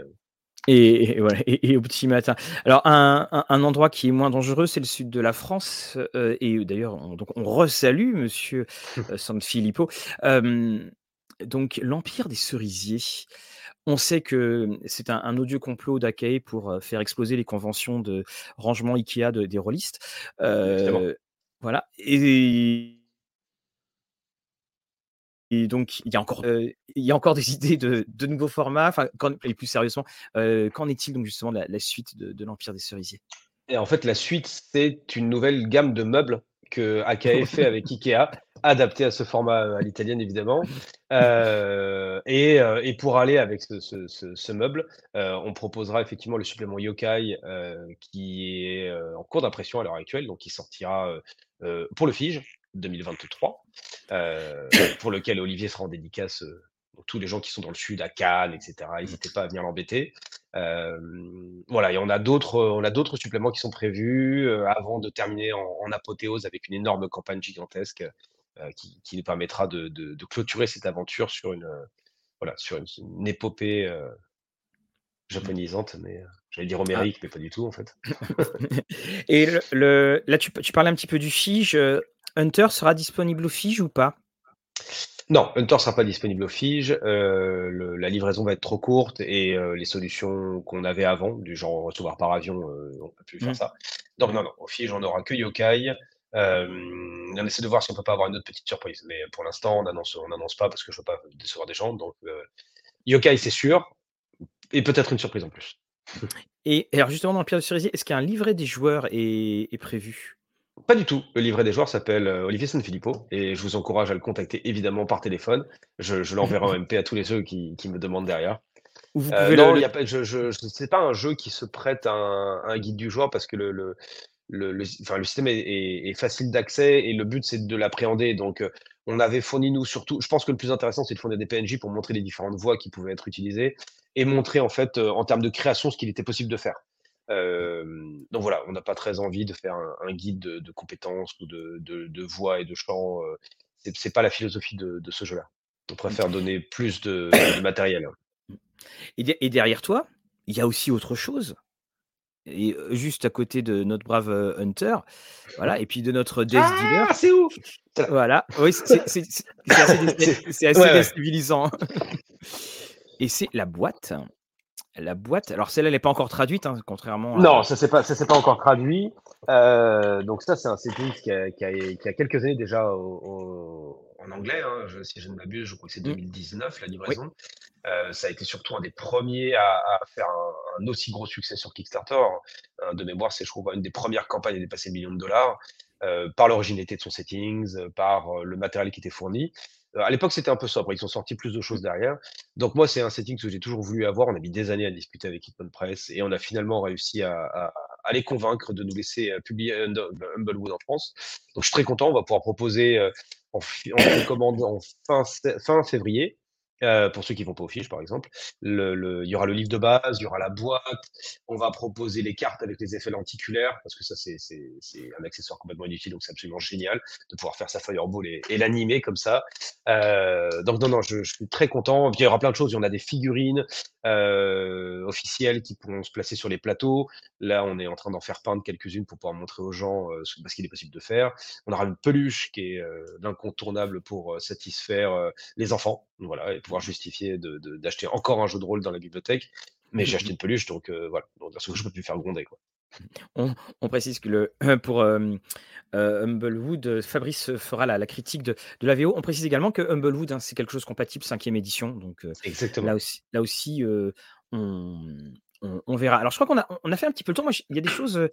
S1: Et, voilà, et, au petit matin. Alors, un, un, endroit qui est moins dangereux, c'est le sud de la France. et d'ailleurs, on, donc on resalue Monsieur San Filippo. donc, l'Empire des cerisiers. On sait que c'est un, odieux complot d'Akae pour faire exploser les conventions de rangement Ikea des rôlistes. voilà. Et, donc, il y a encore, il y a encore des idées de, nouveaux formats. Enfin, et plus sérieusement, qu'en est-il donc justement de la, suite de, l'Empire des cerisiers?
S2: Et en fait, la suite, c'est une nouvelle gamme de meubles que Akae fait avec Ikea, adapté à ce format à l'italienne évidemment. Euh, et, euh, et, pour aller avec ce, ce, ce, meuble, euh, on proposera effectivement le supplément Yokai qui est en cours d'impression à l'heure actuelle, donc qui sortira pour le FIGE 2023, pour lequel Olivier sera en dédicace tous les gens qui sont dans le sud, à Cannes, etc. N'hésitez pas à venir l'embêter. Voilà, et on a d'autres, on a d'autres suppléments qui sont prévus avant de terminer en, apothéose avec une énorme campagne gigantesque qui, qui, nous permettra de, de, de, clôturer cette aventure sur une, voilà, sur une, épopée japonisante, mais j'allais dire homérique, ah. mais pas du tout en fait.
S1: et le, là, tu, tu parlais un petit peu du Fige. Hunter sera disponible au Fige ou pas?
S2: Non, Hunter sera pas disponible au Fige. Euh, la livraison va être trop courte et euh, les solutions qu'on avait avant, du genre recevoir par avion, euh, on ne peut plus faire mmh. ça. Donc non, non, au Fige, on n'aura que Yokai. On essaie de voir si on peut pas avoir une autre petite surprise. Mais pour l'instant, on annonce, on annonce pas parce que je veux pas décevoir des gens. Donc, Yokai, c'est sûr. Et peut-être une surprise en plus.
S1: Et alors justement, dans le Pierre de Cerisier, est-ce qu'un livret des joueurs est, prévu?
S2: Pas du tout. Le livret des joueurs s'appelle euh, Olivier Sanfilippo et je vous encourage à le contacter évidemment par téléphone. Je, l'enverrai en MP à tous les ceux qui, me demandent derrière. Euh, non, le... a je, je, pas un jeu qui se prête à un, guide du joueur parce que le, le, le, système est, facile d'accès et le but c'est de l'appréhender. Donc euh, on avait fourni nous surtout, je pense que le plus intéressant c'est de fournir des PNJ pour montrer les différentes voies qui pouvaient être utilisées et montrer en fait euh, en termes de création ce qu'il était possible de faire. Euh, donc voilà, on n'a pas très envie de faire un, guide de, compétences ou de, de, voix et de chant. Euh, c'est pas la philosophie de, ce jeu-là. On préfère donner plus de, matériel.
S1: Et, derrière toi, il y a aussi autre chose. Et juste à côté de notre brave Hunter, voilà, et puis de notre Death ah, Dealer.
S2: c'est où
S1: Voilà, oui, c'est assez, assez déstabilisant. Et c'est la boîte. La boîte. Alors celle-là, elle n'est pas encore traduite, hein, contrairement.
S2: À... Non, ça c'est pas, ça pas encore traduit. Euh, donc ça, c'est un setting qui a, qui, a, qui a, quelques années déjà au, en anglais. Hein, je, si je ne m'abuse, je crois que c'est 2019 mmh. la livraison. Euh, ça a été surtout un des premiers à, à faire un, aussi gros succès sur Kickstarter. Hein. De mémoire, c'est je trouve une des premières campagnes à dépasser le million de dollars. Euh, par l'originalité de son settings, par le matériel qui était fourni. Euh, à l'époque, c'était un peu sobre. Ils ont sorti plus de choses derrière. Donc, moi, c'est un setting que j'ai toujours voulu avoir. On a mis des années à discuter avec Hitman Press et on a finalement réussi à, les convaincre de nous laisser euh, publier Humblewood en France. Donc, je suis très content. On va pouvoir proposer euh, en, en commande en fin, fin février. Euh, pour ceux qui vont pas aux fiches, par exemple. Le, il y aura le livre de base, il y aura la boîte. On va proposer les cartes avec les effets lenticulaires, parce que ça, c'est un accessoire complètement inutile, donc c'est absolument génial de pouvoir faire sa fireball et, et l'animer comme ça. Euh, donc, non, non, je, suis très content. Il y aura plein de choses. Il en a des figurines euh, officielles qui pourront se placer sur les plateaux. Là, on est en train d'en faire peindre quelques-unes pour pouvoir montrer aux gens euh, ce qu'il est possible de faire. On aura une peluche qui est euh, l'incontournable pour euh, satisfaire les enfants. Voilà, et pouvoir justifier d'acheter de, encore un jeu de rôle dans la bibliothèque. Mais j'ai acheté une peluche, donc voilà. Donc, parce que je peux plus faire gronder. Quoi.
S1: On, précise que le, pour Humblewood, Fabrice fera la, critique de, de, la VO. On précise également que Humblewood, hein, c'est quelque chose compatible 5e édition. Donc
S2: Exactement.
S1: là aussi, là aussi on, on, verra. Alors, je crois qu'on a, on a fait un petit peu le tour. Moi, il y a des choses, euh,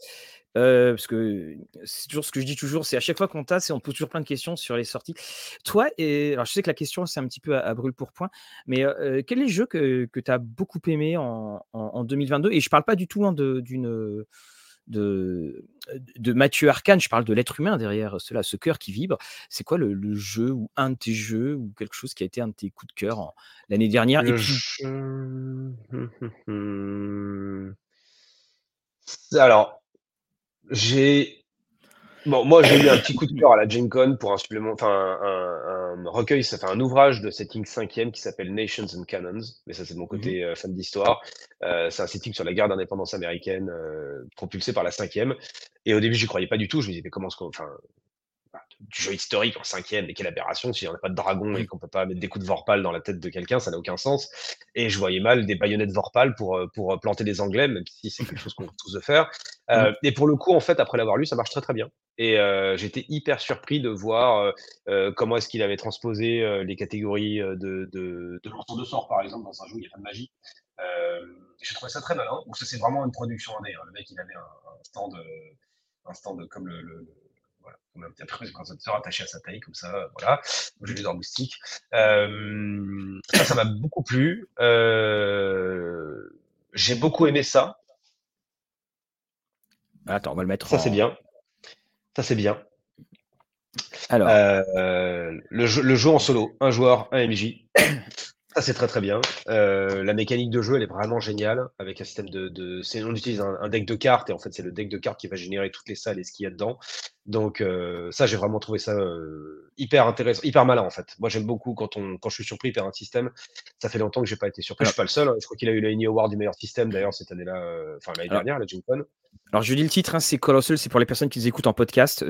S1: euh, parce que c'est toujours ce que je dis toujours, c'est à chaque fois qu'on tasse et on pose toujours plein de questions sur les sorties. Toi, alors je sais que la question, c'est un petit peu à, brûle pour point, mais euh, quel est le jeu que, que tu as beaucoup aimé en, en, 2022 Et je parle pas du tout hein, d'une de, de Mathieu Arcane, je parle de l'être humain derrière cela, ce cœur qui vibre. C'est quoi le, jeu ou un de tes jeux ou quelque chose qui a été un de tes coups de cœur l'année dernière Et
S2: Alors, j'ai Bon, moi, j'ai eu un petit coup de cœur à la Gen Con pour un supplément, enfin, un, un, recueil, ça fait un ouvrage de setting cinquième qui s'appelle Nations and Cannons. Mais ça, c'est de mon côté mhm. euh, fan d'histoire. Euh, c'est un setting sur la guerre d'indépendance américaine, euh, propulsé par la cinquième. Et au début, j'y croyais pas du tout. Je me disais, mais comment ce qu'on, enfin, du jeu historique en cinquième, mais quelle aberration, si on n'a pas de dragon et qu'on peut pas mettre des coups de Vorpal dans la tête de quelqu'un, ça n'a aucun sens. Et je voyais mal des baïonnettes Vorpal pour, euh, pour euh, planter des Anglais, même si c'est quelque chose qu'on peut tous faire. Euh, et pour le coup, en fait, après l'avoir lu, ça marche très très bien. Et j'étais hyper surpris de voir comment est-ce qu'il avait transposé les catégories de, de, de lancement de sort, par exemple, dans un jeu où il n'y a pas de magie. J'ai trouvé ça très malin. Donc ça, c'est vraiment une production en hein. Le mec, il avait un, un stand, un stand comme le voilà. On a un petit condensateur attaché à sa taille, comme ça, voilà. J'ai des moustiques. Euh, ça, ça m'a beaucoup plu. Euh, j'ai beaucoup aimé ça.
S1: Attends, on va le mettre.
S2: Ça, c'est bien. Ça, c'est bien. Alors. Euh, le, jeu, le jeu en solo, un joueur, un MJ. Ça, c'est très très bien. Euh, la mécanique de jeu, elle est vraiment géniale avec un système de. de on utilise un, deck de cartes et en fait, c'est le deck de cartes qui va générer toutes les salles et ce qu'il y a dedans. Donc, euh, ça, j'ai vraiment trouvé ça euh, hyper intéressant, hyper malin en fait. Moi, j'aime beaucoup quand, on, quand je suis surpris par un système. Ça fait longtemps que j'ai pas été surpris. Je suis pas le seul. Hein. Je crois qu'il a eu l'Annie Award du meilleur système d'ailleurs cette année-là, enfin l'année dernière, la Con.
S1: Alors, je dis le titre, hein, c'est Colossal, c'est pour les personnes qui les écoutent en podcast.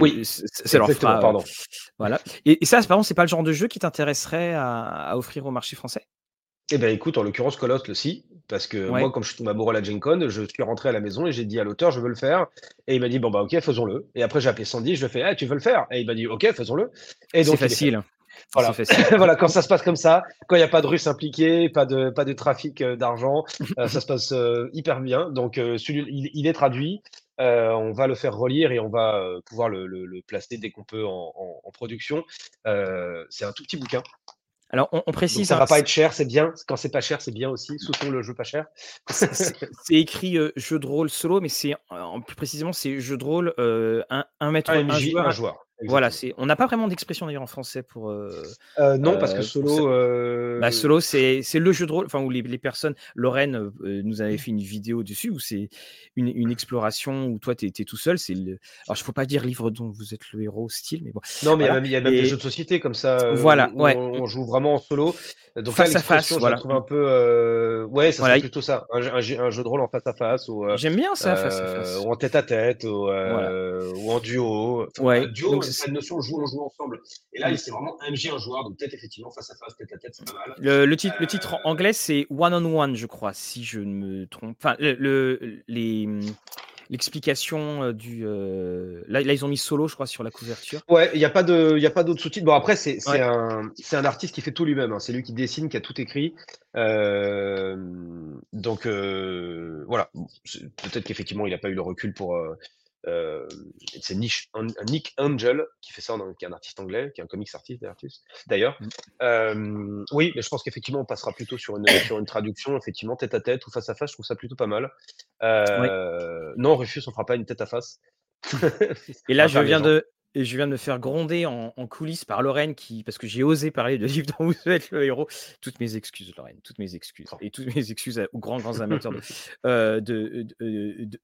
S2: Oui,
S1: c'est leur pardon. Voilà. Et, ça, par c'est pas le genre de jeu qui t'intéresserait à offrir au marché français?
S2: Eh ben écoute, en l'occurrence, Colosse, le si. Parce que
S1: Ouais.
S2: moi, comme je suis tombé amoureux à la Gen Con, je suis rentré à la maison et j'ai dit à l'auteur: «Je veux le faire» et il m'a dit: «Bon, bah, OK, faisons-le» et après j'ai appelé Sandy, je lui ai fait: «Eh, tu veux le faire?» et il m'a dit: «OK, faisons-le» et
S1: C'est
S2: donc
S1: facile.
S2: Voilà. Voilà, quand ça se passe comme ça, quand il y a pas de Russes impliqués, pas de pas de trafic, heu, d'argent, heu, ça se passe, heu, hyper bien. Donc celui il il est traduit, on va le faire relire et on va, pouvoir le le le placer dès qu'on peut en en en production. C'est un tout petit bouquin.
S1: Alors on on
S2: Donc
S1: précise,
S2: ça
S1: hein,
S2: va pas être cher, c'est bien. Quand c'est pas cher, c'est bien aussi. Soutenons le jeu pas cher.
S1: c'est écrit, jeu de rôle solo, mais c'est plus précisément, c'est jeu de rôle, heu, un un maître, un
S2: MJ, un
S1: joueur,
S2: joueur,
S1: voilà, c'est on n'a pas vraiment d'expression d'ailleurs en français pour, heu
S2: Heu, non, parce que
S1: ce
S2: solo,
S1: bah,
S2: heu
S1: solo, c'est c'est le jeu de rôle, enfin où les les personnes Lorraine, nous avait fait une vidéo dessus où c'est une une exploration où toi tu es tout seul, c'est le alors il faut pas dire livre dont vous êtes le héros style, mais bon,
S2: Non, mais il y a
S1: voilà.
S2: même il y a même des jeux de société comme ça,
S1: voilà,
S2: où
S1: ouais,
S2: on
S1: mmh,
S2: on joue vraiment en solo. Donc là,
S1: face à face,
S2: je
S1: voilà,
S2: trouve
S1: mmh,
S2: un peu, ouais, ça
S1: voilà,
S2: plutôt ça, un jeu un jeu un jeu de rôle en face à face ou,
S1: j'aime bien ça, face à face,
S2: ou en tête à tête ou, ou en duo. Enfin,
S1: ouais, donc
S2: duo, tu
S1: c
S2: as une notion de jouer on joue ensemble et là, c'est vraiment un MJ, un joueur, donc peut-être effectivement face à face, tête à tête, c'est pas mal.
S1: Le le titre le titre anglais, c'est One on One, je crois, si je ne me trompe. Enfin, le le les, l'explication, heu, du, heu, là là, ils ont mis solo, je crois, sur la couverture.
S2: Ouais, il y a pas de il y a pas d'autres sous-titres. Bon après c'est c'est
S1: Ouais,
S2: un c'est un artiste qui fait tout lui-même, hein. C'est lui qui dessine, qui a tout écrit. Hem, donc heu, voilà. C'est peut-être qu'effectivement il a pas eu le recul pour, heu, hem, c'est Niche An Nick Angel qui fait ça, qui est un artiste anglais, qui est un comics artiste d'ailleurs.
S1: mmh,
S2: Hem, oui, mais je pense qu'effectivement on passera plutôt sur une, sur une traduction, effectivement, tête à tête ou face à face, je trouve ça plutôt pas mal. Heu, non, Rufus, on fera pas une tête à face.
S1: Et là, je viens de et je viens de me faire gronder en en coulisses par Lorraine qui parce que j'ai osé parler de livres dont vous êtes le héros. Toutes mes excuses, Lorraine, toutes mes excuses et toutes mes excuses aux grands, grands amateurs de, heu, de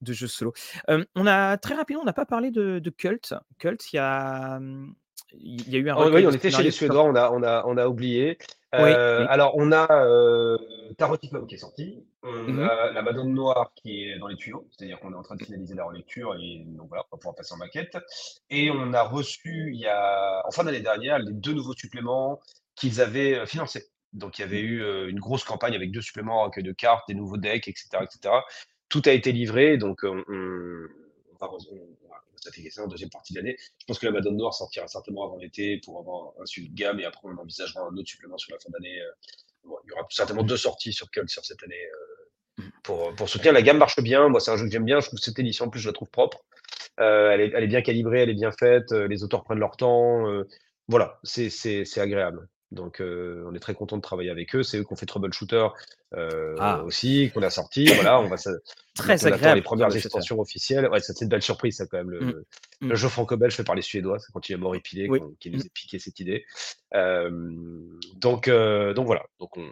S1: de, jeux solo. Hem, on a très rapidement, on n'a pas parlé de Cult. Cult, il y a, il y a eu un
S2: Oh
S1: recueil
S2: oui, on était chez les Suédois, on a on a on a oublié.
S1: Oui, oui.
S2: alors on a, Tarot Club qui est sorti. On
S1: Mmh
S2: a La Madone Noire qui est dans les tuyaux, c'est-à-dire qu'on est en train de finaliser la relecture et donc voilà, on va pouvoir passer en maquette. Et on a reçu il y a en fin d'année dernière, les 2 nouveaux suppléments qu'ils avaient, heu, financés. Donc il y avait eu, heu, une grosse campagne avec 2 suppléments, un recueil de cartes, des nouveaux decks et cetera et cetera. Tout a été livré donc, on on on s'attaquer ça en 2e partie de l'année. Je pense que la Madone Noire sortira certainement avant l'été pour avoir un suivi de gamme et après on envisagera un autre supplément sur la fin d'année. Euh, bon, il y aura certainement deux sorties sur Cult sur cette année euh, pour, pour soutenir. La gamme marche bien. Moi, c'est un jeu que j'aime bien. Je trouve cette édition, en plus, je la trouve propre. Euh, elle, est, elle, est, bien calibrée, elle est bien faite. Les auteurs prennent leur temps. Euh, voilà, c'est agréable. Donc, euh, on est très content de travailler avec eux. C'est eux qui ont fait Troubleshooter euh,
S1: Ah,
S2: aussi, qu'on a sorti. Voilà, on va donc
S1: très
S2: on attend les
S1: agréable,
S2: premières extensions officielles. Ouais, c'est une belle surprise, ça, quand même. Le,
S1: Mmh,
S2: le,
S1: mmh.
S2: jeu franco-belge fait par les Suédois. Ça continue à mort épilé,
S1: Oui.
S2: qui
S1: Mmh.
S2: nous a piqué cette idée. Euh, donc, euh, donc voilà. Donc on,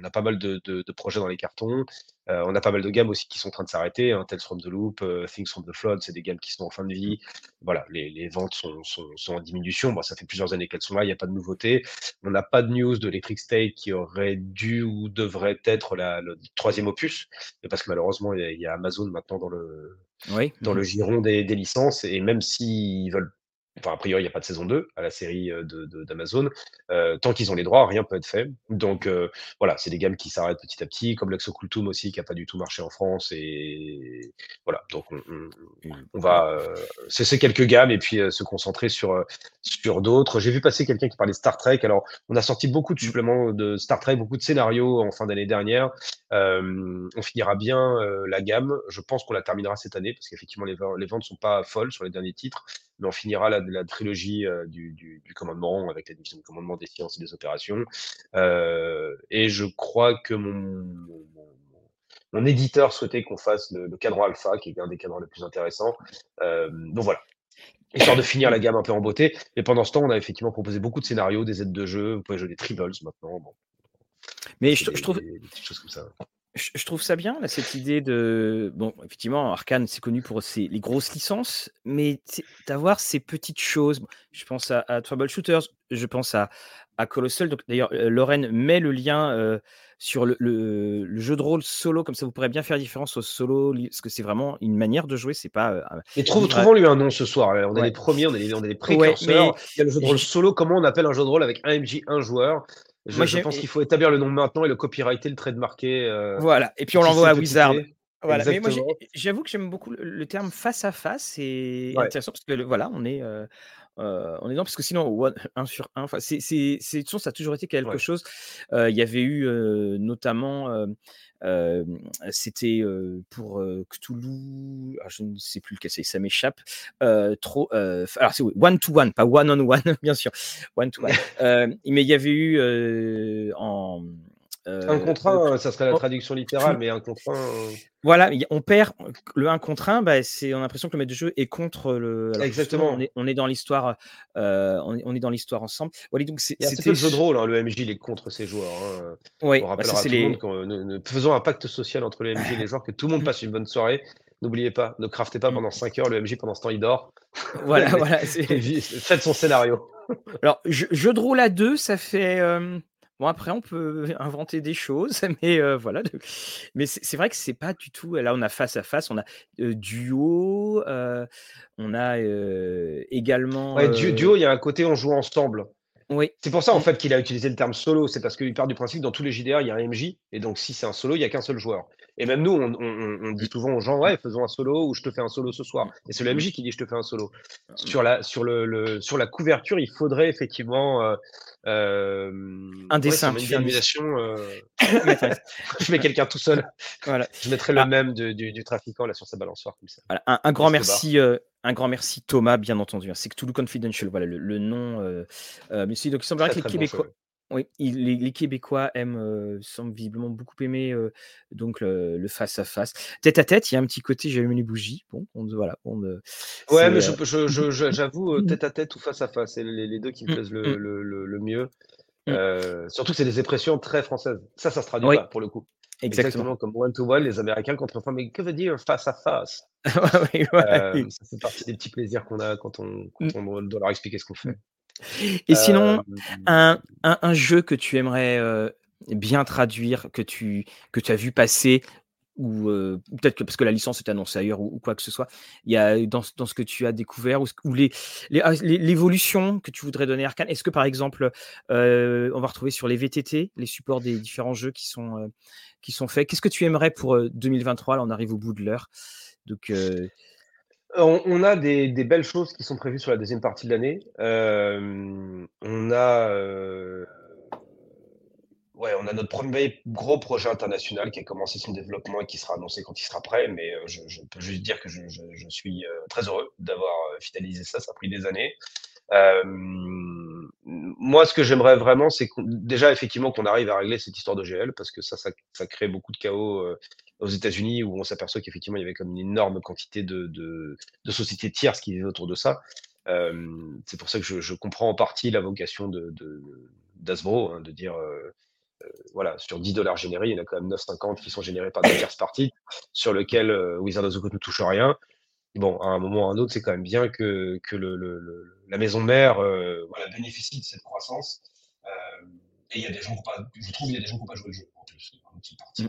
S2: on, a pas mal de, de, de projets dans les cartons. On a pas mal de gammes aussi qui sont en train de s'arrêter. Hein, Tales from the Loop, Things from the Flood, c'est des gammes qui sont en fin de vie. Voilà, les, les ventes sont, sont, sont, en diminution. Bon, ça fait plusieurs années qu'elles sont là, il n'y a pas de nouveauté. On n'a pas de news de Electric State qui aurait dû ou devrait être la, le troisième opus, parce que malheureusement, il y, y, a Amazon maintenant dans le,
S1: oui.
S2: dans le giron des, des licences, et même s'ils veulent Enfin, a priori, il n'y a pas de saison 2 à la série d'Amazon. De, de, euh, tant qu'ils ont les droits, rien peut être fait. Donc euh, voilà, c'est des gammes qui s'arrêtent petit à petit, comme l'Exocultum aussi, qui n'a pas du tout marché en France. Et voilà, donc on, on, on va euh, cesser quelques gammes et puis euh, se concentrer sur, sur d'autres. J'ai vu passer quelqu'un qui parlait de Star Trek. Alors, on a sorti beaucoup de suppléments de Star Trek, beaucoup de scénarios en fin d'année dernière. Euh, on finira bien la gamme. Je pense qu'on la terminera cette année, parce qu'effectivement, les, les ventes ne sont pas folles sur les derniers titres mais on finira la, la trilogie euh, du, du, du, commandement avec la division de commandement des sciences et des opérations. Euh, et je crois que mon, mon, mon, mon éditeur souhaitait qu'on fasse le, le, cadran alpha, qui est un des cadrans les plus intéressants. Euh, donc voilà. Histoire de finir la gamme un peu en beauté. Et pendant ce temps, on a effectivement proposé beaucoup de scénarios, des aides de jeu. Vous pouvez jouer des tribbles maintenant. Bon.
S1: Mais je, des, je, trouve.
S2: Des, des choses comme ça
S1: je, trouve ça bien, là, cette idée de. Bon, effectivement, Arkane, c'est connu pour ses, les grosses licences, mais d'avoir ces petites choses. Je pense à, à Troubleshooters, je pense à, à Colossal. D'ailleurs, Lorraine met le lien euh, sur le, le, le, jeu de rôle solo, comme ça vous pourrez bien faire différence au solo, parce que c'est vraiment une manière de jouer, c'est pas. Euh,
S2: mais trouvons-lui un nom ce soir. On ouais. les premiers, on a les, on a les précurseurs.
S1: Ouais, mais...
S2: Il y a le jeu de rôle solo. Comment on appelle un jeu de rôle avec un MJ, un joueur? Je, pense qu'il faut établir le nom maintenant et le copyrighter, le trait de marqué.
S1: voilà, et puis on l'envoie à Wizard. Voilà. Mais moi, j'avoue que j'aime beaucoup le, terme face à face. C'est intéressant parce que voilà, on est, on est dans parce que sinon, un sur un, c'est, c'est, ça a toujours été quelque chose. Il y avait eu notamment c'était pour Cthulhu, ah, je ne sais plus lequel c'est, ça m'échappe. trop, alors c'est one to one, pas one on one, bien sûr, one to one. mais il y avait eu en
S2: un contre un, ça serait la traduction littérale, mais un contre un.
S1: Voilà, on perd le 1 contre 1, bah, c'est, on a l'impression que le maître de jeu est contre le.
S2: Exactement.
S1: On est, on est, dans l'histoire, euh, on, est, dans l'histoire ensemble.
S2: Voilà, donc c'est, c'était le jeu de rôle, hein, le MJ, il est contre ses joueurs. Hein.
S1: Oui,
S2: on bah, rappellera tout le monde faisons un pacte social entre le MJ et les joueurs, que tout le monde passe une bonne soirée. N'oubliez pas, ne craftez pas pendant 5 heures, le MJ pendant ce temps il dort.
S1: Voilà, voilà.
S2: Faites son scénario.
S1: Alors, jeu, de rôle à deux, ça fait. Euh, Bon, après, on peut inventer des choses, mais voilà. Mais c'est vrai que c'est pas du tout. Là, on a face à face, on a duo, on a également.
S2: Ouais, duo, il y a un côté on joue ensemble.
S1: Oui.
S2: C'est pour ça en mmh. fait qu'il a utilisé le terme solo, c'est parce qu'il part du principe que dans tous les JDR il y a un MJ et donc si c'est un solo il y a qu'un seul joueur. Et même nous on, dit souvent aux gens ouais faisons un solo ou je te fais un solo ce soir. Et c'est le MJ qui dit je te fais un solo. Mmh. Sur la sur le, sur la couverture il faudrait effectivement
S1: euh, un dessin.
S2: une euh, je mets quelqu'un tout seul. Voilà. Je mettrai le ah. même du, trafiquant là sur sa balançoire comme ça.
S1: Un, grand merci, euh, un grand merci Thomas, bien entendu. Hein. C'est que Toulouse Confidential, voilà le, nom. mais c'est donc il semblerait que les Québécois. Oui, les, Québécois aiment, semblent visiblement beaucoup aimer donc le, face à face. Tête à tête, il y a un petit côté j'allume les bougies. Bon, on, voilà. On,
S2: ouais, mais j'avoue tête à tête ou face à face, c'est les, deux qui me mmh, plaisent le, mmh. mieux. Mmh. surtout que c'est des expressions très françaises. Ça, ça se traduit pas pour le coup.
S1: Exactement.
S2: comme one to one, les Américains contre mais que veut dire face à face?
S1: Ouais,
S2: ouais, Ça fait partie des petits plaisirs qu'on a quand on, quand on doit leur expliquer ce qu'on fait.
S1: Et sinon, un, un, jeu que tu aimerais bien traduire, que tu, que tu as vu passer, ou peut-être que parce que la licence est annoncée ailleurs ou, quoi que ce soit, il y a dans, dans, ce que tu as découvert, ou, les, ah, l'évolution que tu voudrais donner à Arkane? Est-ce que par exemple, on va retrouver sur les VTT, les supports des différents jeux qui sont, qui sont faits Qu'est-ce que tu aimerais pour 2023 Là, on arrive au bout de l'heure. Donc,
S2: on, a des, belles choses qui sont prévues sur la deuxième partie de l'année. Euh, on a, euh, ouais, on a notre premier gros projet international qui a commencé son développement et qui sera annoncé quand il sera prêt. Mais euh, je, peux juste dire que je, suis très heureux d'avoir finalisé ça. Ça a pris des années. moi, ce que j'aimerais vraiment, c'est déjà effectivement qu'on arrive à régler cette histoire de GL parce que ça, ça, crée beaucoup de chaos aux États-Unis où on s'aperçoit qu'effectivement il y avait comme une énorme quantité de, de, sociétés tierces qui vivaient autour de ça. Euh, c'est pour ça que je, comprends en partie la vocation de d'Asbro, hein, de dire euh, euh, voilà, sur 10 dollars générés, il y en a quand même 9,50 qui sont générés par des tierces parties, sur lequel Wizard of the ne touche rien. Bon, à un moment ou à un autre, c'est quand même bien que, que la maison mère bénéficie de cette croissance. et il y a des gens qui pas, je pas joué le jeu partie, mm.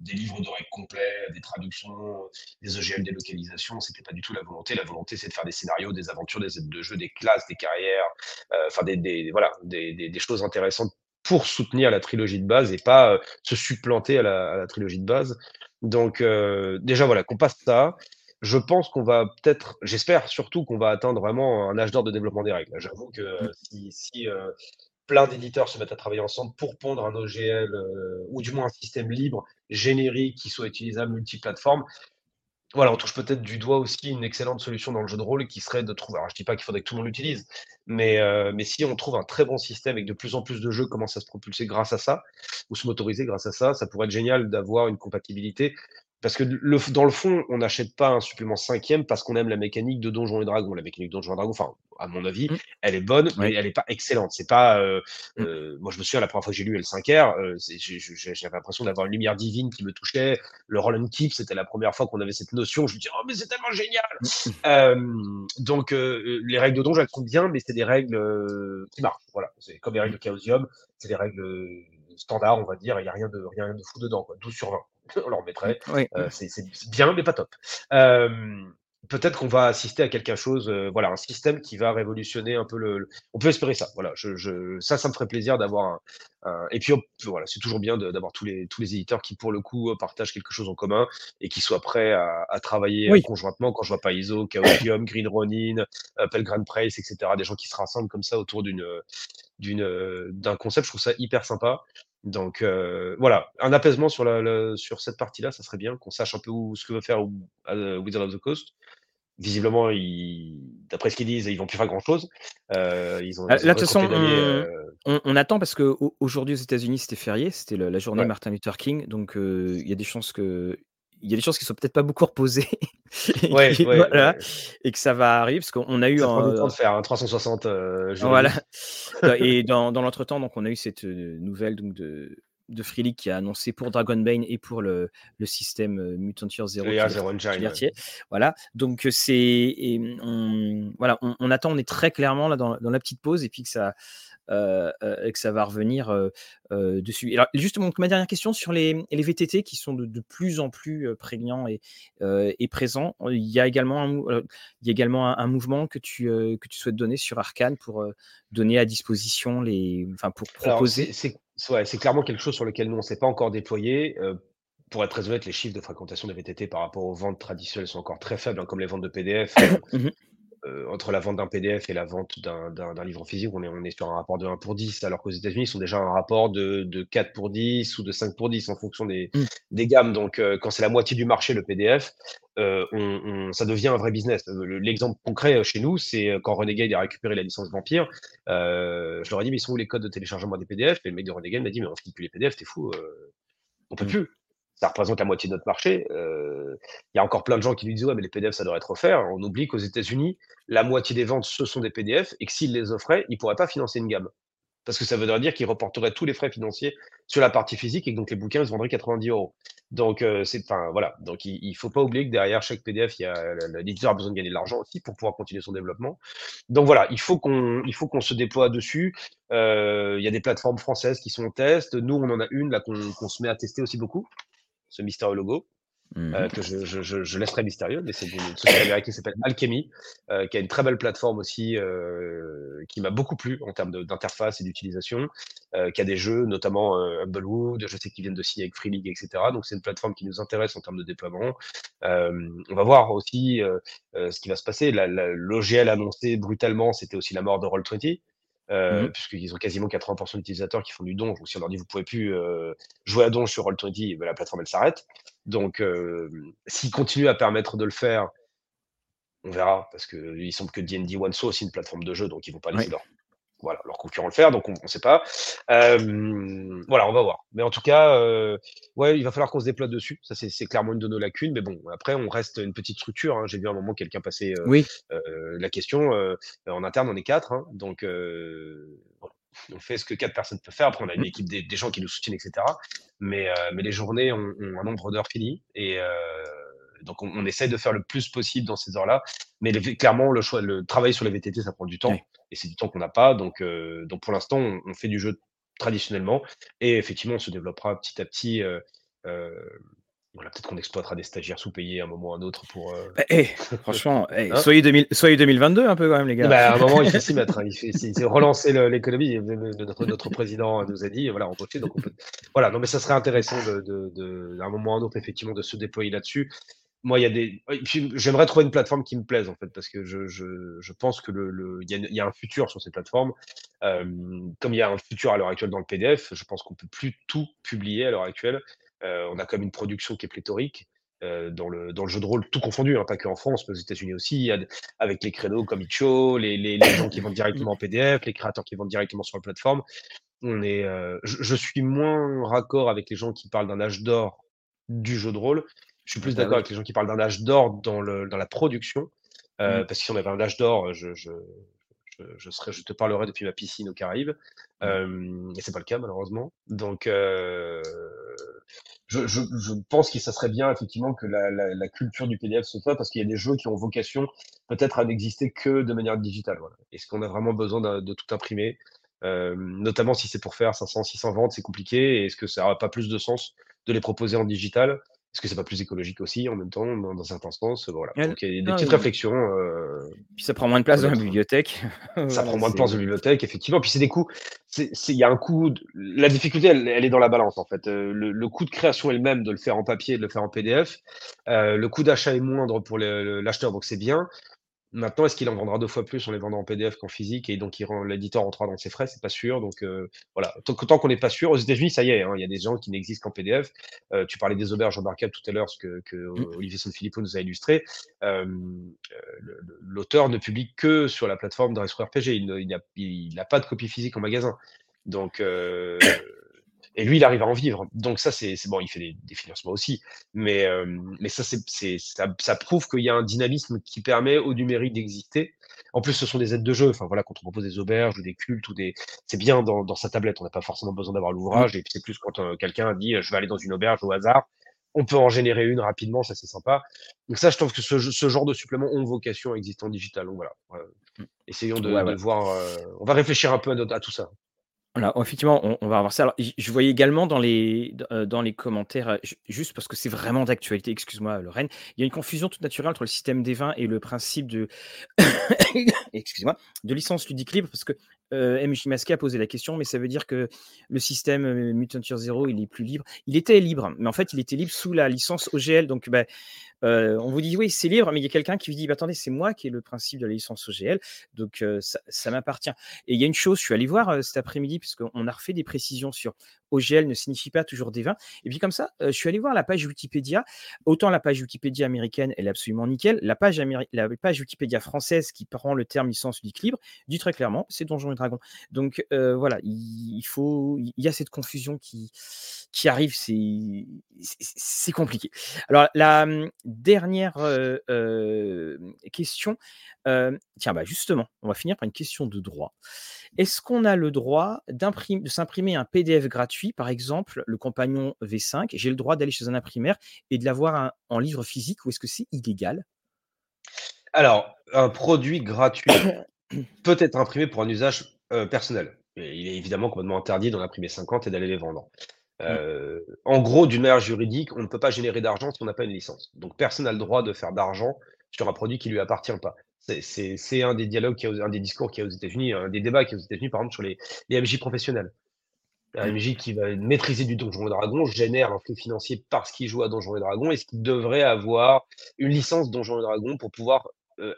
S2: des, livres de règles complets, des traductions, des EGL, des localisations. C'était pas du tout la volonté. La volonté, c'est de faire des scénarios, des aventures, des aides de jeu, des classes, des carrières, euh, enfin des, voilà, des, choses intéressantes pour soutenir la trilogie de base et pas euh, se supplanter à la, trilogie de base. Donc euh, déjà voilà, qu'on passe ça. Je pense qu'on va peut-être, j'espère surtout qu'on va atteindre vraiment un âge d'or de développement des règles. J'avoue que mm. si, si plein d'éditeurs se mettent à travailler ensemble pour pondre un OGL euh, ou du moins un système libre, générique, qui soit utilisable multiplateforme. Voilà, on touche peut-être du doigt aussi une excellente solution dans le jeu de rôle qui serait de trouver. Alors, je dis pas qu'il faudrait que tout le monde l'utilise, mais, euh, mais si on trouve un très bon système et que de plus en plus de jeux commencent à se propulser grâce à ça, ou se motoriser grâce à ça, ça pourrait être génial d'avoir une compatibilité parce que le, dans le fond, on n'achète pas un supplément cinquième parce qu'on aime la mécanique de Donjons et Dragons. La mécanique de Donjons et Dragons, enfin, à mon avis, mmh. elle est bonne, mais elle n'est pas excellente. C'est pas. Euh, mmh. euh, moi, je me souviens la première fois que j'ai lu L5R, euh, j'avais l'impression d'avoir une lumière divine qui me touchait. Le roll and keep, c'était la première fois qu'on avait cette notion. Je me disais, oh, mais c'est tellement génial. Mmh. donc, les règles de donjon, elles sont bien, mais c'est des règles qui marchent. Voilà, c'est comme les règles de Chaosium, c'est des règles standards, on va dire. Il n'y a rien de rien de fou dedans. Quoi. 12 sur 20 on leur mettrait. Euh, c'est bien, mais pas top. Euh, peut-être qu'on va assister à quelque chose, heu, voilà, un système qui va révolutionner un peu le le on peut espérer ça, voilà, je je ça, ça me ferait plaisir d'avoir un un et puis, voilà, c'est toujours bien d'avoir tous les tous les éditeurs qui, pour le coup, partagent quelque chose en commun et qui soient prêts à à travailler,
S1: Oui.
S2: conjointement. Quand je vois Paizo, Chaosium, Green Ronin, heu, Pelgrane Preis et cetera, des gens qui se rassemblent comme ça autour d'une, d'un concept, je trouve ça hyper sympa. Donc heu, voilà, un apaisement sur la sur cette partie-là, ça serait bien, qu'on sache un peu où ce que veut faire, heu, Wizards of the Coast. Visiblement, d'après ce qu'ils disent, ils vont plus faire grand chose. Heu, ils ont
S1: Heu,
S2: ils ont
S1: là, de toute façon, on
S2: heu
S1: on on attend parce qu'au aujourd'hui aux États-Unis, c'était férié, c'était la journée
S2: Ouais.
S1: Martin Luther King, donc il y a des chances que il y a des chances qu'ils soient peut-être pas beaucoup reposés et
S2: Ouais,
S1: qui
S2: ouais,
S1: voilà
S2: ouais.
S1: et que ça va arriver parce qu'on a eu
S2: Ça prend du temps
S1: un
S2: de faire, hein, 360, heu,
S1: voilà,
S2: juridiques.
S1: dans et dans dans l'entretemps, donc on a eu cette, heu, nouvelle donc de de Free League qui a annoncé pour Dragonbane et pour le le système, heu, Mutant Year Zero qui
S2: Zero
S1: qui
S2: Engine, ouais.
S1: Voilà, donc c'est on voilà, on on attend, on est très clairement là dans dans la petite pause et puis que ça, et que ça va revenir, heu, dessus. Alors justement, donc ma dernière question sur les les VTT qui sont de de plus en plus, prégnants et présents. Il y a également un mou heu, il y a également un un mouvement que tu, heu, que tu souhaites donner sur Arcane pour, donner à disposition les enfin pour proposer?
S2: c'est ouais, clairement quelque chose sur lequel nous on s'est pas encore déployé, pour être très honnête, les chiffres de fréquentation des VTT par rapport aux ventes traditionnelles sont encore très faibles, hein, comme les ventes de PDF, heu, entre la vente d'un PDF et la vente d'un livre physique, on est on est sur un rapport de 1 pour 10, alors qu'aux États-Unis, ils sont déjà un rapport de de 4 pour 10 ou de 5 pour 10 en fonction des
S1: Mmh.
S2: des gammes. Donc heu, quand c'est la moitié du marché, le PDF, on on ça devient un vrai business. L'exemple concret, chez nous, c'est quand Renegade a récupéré la licence Vampire, je leur ai dit: «Mais ils sont où les codes de téléchargement des PDF?» et le mec de Renegade m'a dit: «Mais on file plus les PDF, tu es fou, on peut
S1: Mmh.
S2: plus. Ça représente la moitié de notre marché». Heu, il y a encore plein de gens qui lui disent: «Ouais, mais les PDF, ça devrait être offert». On oublie qu'aux États-Unis, la moitié des ventes, ce sont des PDF et que s'ils les offraient, ils pourraient pas financer une gamme. Parce que ça voudrait dire qu'ils reporteraient tous les frais financiers sur la partie physique et que donc les bouquins, ils se vendraient 90 €. Donc heu, c'est enfin voilà, donc il il faut pas oublier que derrière chaque PDF, l'éditeur a besoin de gagner de l'argent aussi pour pouvoir continuer son développement. Donc voilà, il faut qu'on se déploie dessus. Heu, il y a des plateformes françaises qui sont en test. Nous, on en a une là qu'on se met à tester aussi beaucoup, ce Mysterio Logo,
S1: Mmh
S2: heu,
S1: mh.
S2: que je je je je laisserai mystérieux, mais c'est une société américaine qui s'appelle Alchemy, heu, qui a une très belle plateforme aussi, heu, qui m'a beaucoup plu en termes d'interface et d'utilisation, qui a des jeux notamment, Humblewood, je sais qu'ils viennent de signer avec Free League et cetera. Donc c'est une plateforme qui nous intéresse en termes de déploiement. On va voir aussi, ce qui va se passer. L'OGL annoncé brutalement, c'était aussi la mort de Roll20,
S1: Mmh
S2: heu,
S1: mh.
S2: puisqu'ils ont quasiment 80 % d'utilisateurs qui font du donj. Donc si on leur dit: «Vous pouvez plus, heu, jouer à donj sur Roll20», bah, la plateforme, elle s'arrête. Donc hem, s'ils continuent à permettre de le faire on verra, parce qu'il semble que D&D One soit aussi une plateforme de jeu, donc ils vont pas
S1: Oui.
S2: voilà, leurs concurrents le faire, donc on on sait pas. Hem, voilà, on va voir. Mais en tout cas, heu, ouais, il va falloir qu'on se déploie dessus. Ça, c'est clairement une de nos lacunes, mais bon, après, on reste une petite structure, hein. J'ai vu à un moment quelqu'un passer,
S1: Oui.
S2: heu, la question, heu, en interne, on est 4, hein, donc voilà, on fait ce que 4 personnes peuvent faire. Après, on a une équipe des des gens qui nous soutiennent et cetera. Mais mais les journées ont ont un nombre d'heures fini et donc on on essaie de faire le plus possible dans ces heures-là. Mais les clairement, le choix le travail sur les VTT, ça prend du temps
S1: Oui.
S2: et c'est du temps qu'on n'a pas. Donc heu, donc pour l'instant, on on fait du jeu traditionnellement et effectivement, on se développera petit à petit, heu heu, voilà, peut-être qu'on exploitera des stagiaires sous-payés à un moment ou à un autre pour,
S1: Bah, eh, franchement, eh,
S2: hein?
S1: soyez 2000 soyez 2022 un peu quand même les gars.
S2: Bah, à un moment, il faut s'y mettre, hein. Il faut relancer l'économie. Notre notre président nous a dit, voilà, embaucher, donc on peut voilà, non, mais ça serait intéressant de de de à un moment ou à un autre, effectivement, de se déployer là-dessus. Moi, il y a des j'aimerais trouver une plateforme qui me plaise, en fait, parce que je je je pense que le le y a y a un futur sur ces plateformes. Hem, comme il y a un futur à l'heure actuelle dans le PDF, je pense qu'on peut plus tout publier à l'heure actuelle. Heu, on a comme une production qui est pléthorique, heu, dans le dans le jeu de rôle, tout confondu, hein, pas qu'en France, mais aux États-Unis aussi. Avec les créneaux comme Itch.io, les les les gens qui vendent directement en PDF, les créateurs qui vendent directement sur la plateforme. On est, je je suis moins raccord avec les gens qui parlent d'un âge d'or du jeu de rôle. Je suis plus
S1: bah,
S2: d'accord avec les gens qui parlent d'un âge d'or dans le dans la production,
S1: Mmh.
S2: heu, parce que si on avait un âge d'or, je je je je serais je te parlerais depuis ma piscine aux Caraïbes.
S1: Mmh.
S2: Hem, et c'est pas le cas malheureusement. Donc heu, je je je pense que ça serait bien effectivement que la la la culture du PDF se fasse, parce qu'il y a des jeux qui ont vocation peut-être à n'exister que de manière digitale, voilà. Est-ce qu'on a vraiment besoin de de tout imprimer? Hem, notamment si c'est pour faire 500-600 ventes, c'est compliqué et est-ce que ça aurait pas plus de sens de les proposer en digital? Est-ce que c'est pas plus écologique aussi en même temps, dans, dans certains sens Voilà.
S1: Ouais,
S2: Donc il y a des
S1: non,
S2: petites réflexions euh,
S1: puis ça prend moins de place dans la bibliothèque.
S2: ça
S1: Voilà,
S2: prend moins de place de
S1: c'est
S2: bibliothèque, effectivement. Puis c'est des coûts. Il y a un coût. de- La difficulté, elle, elle est dans la balance, en fait. Euh, le, le coût de création est le même de le faire en papier et de le faire en PDF. Euh, le coût d'achat est moindre pour l'acheteur, donc c'est bien. Maintenant, est-ce qu'il en vendra deux fois plus en les vendant en PDF qu'en physique et donc il rend- l'éditeur rentrera dans ses frais? C'est pas sûr. Donc euh, voilà, tant, tant qu'on n'est pas sûr, aux États-Unis, ça y est, hein, il y a des gens qui n'existent qu'en PDF. Euh, tu parlais des auberges embarquables tout à l'heure, ce que, que
S1: Mmh.
S2: Olivier Sanfilippo nous a illustré. Euh, L'auteur ne publie que sur la plateforme d'un RPG. Il n'a pas de copie physique en magasin. Donc, euh, et lui, il arrive à en vivre. Donc ça, c'est bon, il fait des, des financements aussi. Mais, euh, mais ça, c'est, ça, ça prouve qu'il y a un dynamisme qui permet au numérique d'exister. En plus, ce sont des aides de jeu. Enfin voilà, quand on propose des auberges ou des cultes ou des, c'est bien dans, dans sa tablette. On n'a pas forcément besoin d'avoir l'ouvrage. Et puis c'est plus quand euh, quelqu'un dit, je vais aller dans une auberge au hasard. On peut en générer une rapidement, ça c'est sympa. Donc ça, je trouve que ce, ce genre de suppléments ont vocation à exister en digital. Donc voilà, Euh,
S1: Mmh.
S2: essayons de,
S1: Ouais,
S2: de
S1: ouais.
S2: voir. euh, on va réfléchir un peu à tout ça.
S1: Voilà, effectivement, on, va avoir ça. Alors, je voyais également dans les, euh, commentaires, euh, ju- juste parce que c'est vraiment d'actualité, excuse-moi, Lorraine, il y a une confusion toute naturelle entre le système des vins et le principe de, excusez-moi, de licence ludique libre, parce que euh, MJ Masqué a posé la question, mais ça veut dire que le système euh, Mutant Zero, il est plus libre. Il était libre, mais en fait, il était libre sous la licence OGL. Donc, bah, euh, on vous dit oui, c'est libre, mais il y a quelqu'un qui vous dit bah, attendez, c'est moi qui ai le principe de la licence OGL, donc euh, ça, m'appartient. Et il y a une chose, je suis allé voir cet après-midi, puisqu'on a refait des précisions sur OGL ne signifie pas toujours des vins. Et puis comme ça, je suis allé voir la page Wikipédia. Autant la page Wikipédia américaine, elle est absolument nickel. La page, Wikipédia française qui prend le terme licence ludique libre dit très clairement, c'est Donjons Donc euh, voilà, il, faut, il y a cette confusion qui, qui arrive, c'est compliqué. Alors la hum, dernière euh, euh, question, tiens bah justement, on va finir par une question de droit. Est-ce qu'on a le droit de s'imprimer un PDF gratuit, par exemple le compagnon V5 J'ai le droit d'aller chez un imprimaire et de l'avoir en livre physique ou est-ce que c'est illégal?
S2: Alors, un produit gratuit peut être imprimé pour un usage euh, personnel. Et il est évidemment complètement interdit d'en imprimer 50 et d'aller les vendre.
S1: Mm.
S2: Euh, en gros, d'une manière juridique, on ne peut pas générer d'argent si on n'a pas une licence. Donc, personne n'a le droit de faire d'argent sur un produit qui lui appartient pas. C'est- un des dialogues, aux- un des discours qu'il y a aux États-Unis, un des débats qu'il y a aux États-Unis, par exemple, sur les, les MJ professionnels. Un
S1: Mm.
S2: MJ qui va maîtriser du Donjon et Dragon génère un flux financier parce qu'il joue à Donjon et Dragon. Est-ce qu'il devrait avoir une licence Donjon et Dragon pour pouvoir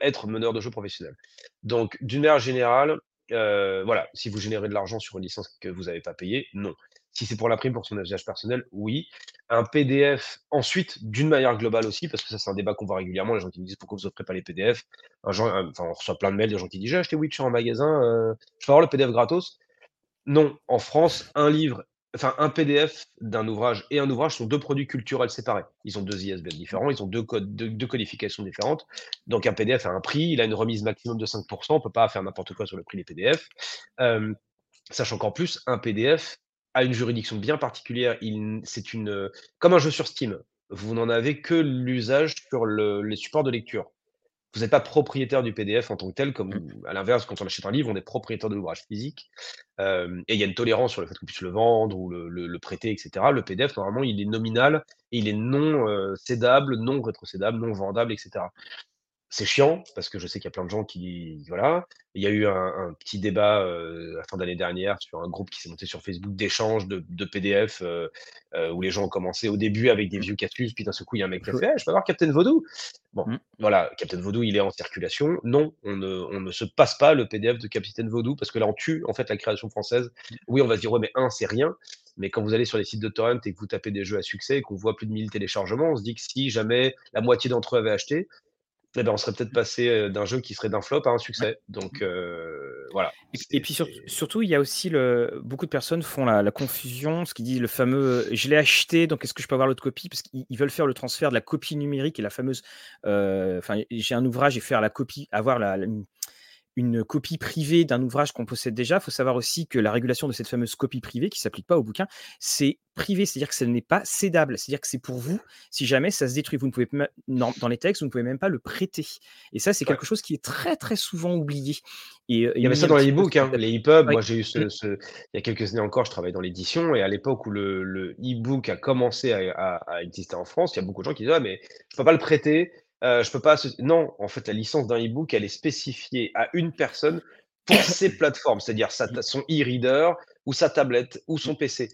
S2: être meneur de jeu professionnel Donc, d'une manière générale, euh, voilà, si vous générez de l'argent sur une licence que vous n'avez pas payée, non. Si c'est pour l'imprime pour son usage personnel, oui. Un PDF, ensuite, d'une manière globale aussi, parce que ça, c'est un débat qu'on voit régulièrement, les gens qui me disent pourquoi vous offrez pas les PDF. Un- enfin, on reçoit plein de mails de gens qui disent j'ai acheté Witcher en magasin, euh, je peux avoir le PDF gratos? Non, en France, un livre, enfin un PDF d'un ouvrage et un ouvrage sont deux produits culturels séparés. Ils ont deux ISBN différents, ils ont deux codifications différentes. Donc un PDF a un prix, il a une remise maximum de 5%, on peut pas faire n'importe quoi sur le prix des PDF. Euh, sachant qu'en plus, un PDF a une juridiction bien particulière. C'est comme un jeu sur Steam. Vous n'en avez que l'usage sur le- les supports de lecture. Vous n'êtes pas propriétaire du PDF en tant que tel, comme à l'inverse, quand on achète un livre, on est propriétaire de l'ouvrage physique. Euh, et il y a une tolérance sur le fait qu'on puisse le vendre ou le, le- le prêter, etc. Le PDF, normalement, il est nominal et il est non euh, cédable, non rétrocédable, non vendable, etc. C'est chiant parce que je sais qu'il y a plein de gens qui voilà. Il y a eu un, un petit débat euh, la fin d'année dernière sur un groupe qui s'est monté sur Facebook d'échange de, de PDF euh, euh, où les gens ont commencé au début avec des vieux casus, puis d'un seul coup il y a un mec qui a fait Eh, je peux avoir Captain Vodou Bon,
S1: Mm.
S2: voilà, Captain Vodou il est en circulation. Non, on ne, on ne se passe pas le PDF de Captain Vodou parce que là on tue en fait la création française. Oui, on va se dire ouais mais un c'est rien, mais quand vous allez sur les sites de torrent et que vous tapez des jeux à succès et qu'on voit plus de 1000 téléchargements, on se dit que si jamais la moitié d'entre eux avaient acheté, eh ben, on serait peut-être passé euh, d'un jeu qui serait d'un flop à un succès. Donc euh, voilà.
S1: Et, puis sur- surtout, il y a aussi le, beaucoup de personnes font la, la confusion, ce qui dit le fameux je l'ai acheté, donc est-ce que je peux avoir l'autre copie? Parce qu'ils ils veulent faire le transfert de la copie numérique et la fameuse. euh, Enfin, j'ai un ouvrage et faire la copie, avoir la, la- une copie privée d'un ouvrage qu'on possède déjà, il faut savoir aussi que la régulation de cette fameuse copie privée, qui ne s'applique pas au bouquin, c'est privé, c'est-à-dire que ce n'est pas cédable, c'est-à-dire que c'est pour vous, si jamais ça se détruit, vous ne pouvez dans les textes, vous ne pouvez même pas le prêter. Et ça, c'est quelque chose qui est très très souvent oublié.
S2: Et, euh, il y avait ça dans les e-books, hein, les EPUB. Moi, j'ai eu ce, il y a quelques années encore, je travaillais dans l'édition, et à l'époque où le, le e-book a commencé à, exister en France, il y a beaucoup de gens qui disaient ah, mais je peux pas le prêter, euh, je peux pas. Non, en fait, la licence d'un e-book, elle est spécifiée à une personne pour ses plateformes, c'est-à-dire son e-reader ou sa tablette ou son PC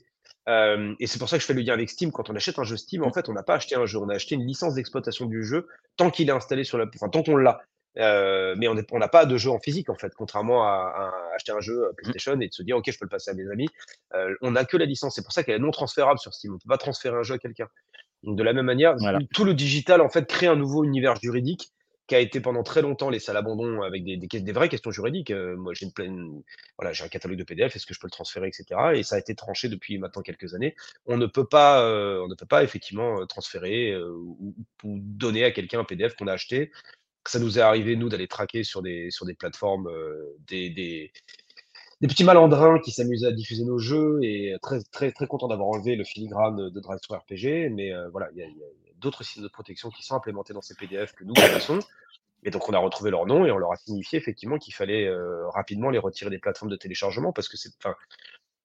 S2: et c'est pour ça que je fais le lien avec Steam. Quand on achète un jeu Steam, en mmh. fait, on n'a pas acheté un jeu, on a acheté une licence d'exploitation du jeu tant qu'il est installé sur la, enfin tant qu'on l'a. mais on n'a pas de jeu en physique en fait, contrairement à, acheter un jeu mmh. PlayStation et de se dire ok je peux le passer à mes amis. on n'a que la licence, c'est pour ça qu'elle est non transférable sur Steam. On ne peut pas transférer un jeu à quelqu'un. Donc de la même manière, tout le digital en fait crée un nouveau univers juridique qui a été pendant très longtemps laissé à l'abandon avec des, des, des vraies questions juridiques. Euh, moi, j'ai une pleine, voilà, j'ai un catalogue de PDF, est-ce que je peux le transférer, etc. Et ça a été tranché depuis maintenant quelques années. On ne peut pas, euh, on ne peut pas effectivement euh, transférer ou, donner à quelqu'un un PDF qu'on a acheté. Ça nous est arrivé nous d'aller traquer sur des sur des plateformes des, des petits malandrins qui s'amusaient à diffuser nos jeux et très très très content d'avoir enlevé le filigrane de Drive RPG. Mais voilà, il y a, d'autres systèmes de protection qui sont implémentés dans ces PDF que nous connaissons. Et donc, on a retrouvé leur nom et on leur a signifié effectivement qu'il fallait euh, rapidement les retirer des plateformes de téléchargement parce que c'est,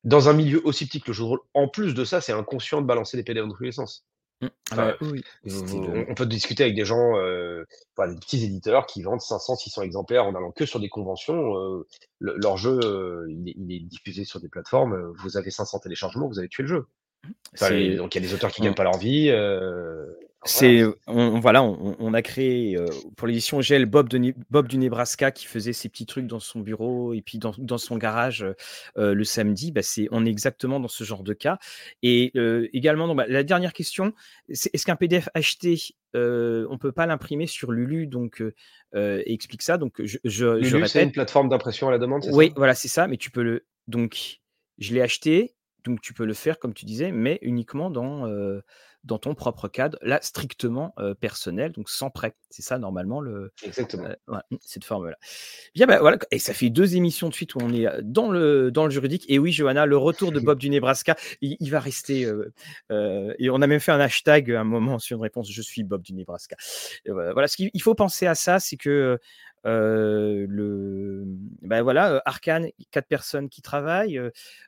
S2: dans un milieu aussi petit que le jeu de rôle, en plus de ça, c'est inconscient de balancer des PDF dans tous les sens. Mmh. Ah on, peut discuter avec des gens, euh, des petits éditeurs qui vendent 500, 600 exemplaires en allant que sur des conventions. Euh, leur jeu, il est, il, est, diffusé sur des plateformes. Vous avez 500 téléchargements, vous avez tué le jeu donc il y a des auteurs qui gagnent pas leur vie. Euh,
S1: c'est on, voilà, on, a créé euh, pour l'édition GL Bob, de, Bob du Nebraska qui faisait ses petits trucs dans son bureau et puis dans, dans son garage euh, le samedi. Bah, c'est on est exactement dans ce genre de cas. Et également, donc, bah, la dernière question, c'est est-ce qu'un PDF acheté, on peut pas l'imprimer sur Lulu? Donc explique ça. Donc je, je,
S2: Lulu, c'est une plateforme d'impression à la demande.
S1: Oui, voilà, c'est ça. Mais tu peux le donc je l'ai acheté, donc tu peux le faire, comme tu disais, mais uniquement dans, dans ton propre cadre, là, strictement personnel, donc sans prêt. C'est ça, normalement, le,
S2: Exactement.
S1: Mmh, cette forme-là. Bien, bah, voilà. Et ça fait deux émissions de suite où on est dans le, dans le juridique. Et oui, Johanna, le retour de Bob du Nebraska, il, va rester. et on a même fait un hashtag à un moment sur une réponse Je suis Bob du Nebraska. voilà, ce qu'il faut penser à ça, c'est que le, ben voilà, Arkane, quatre personnes qui travaillent.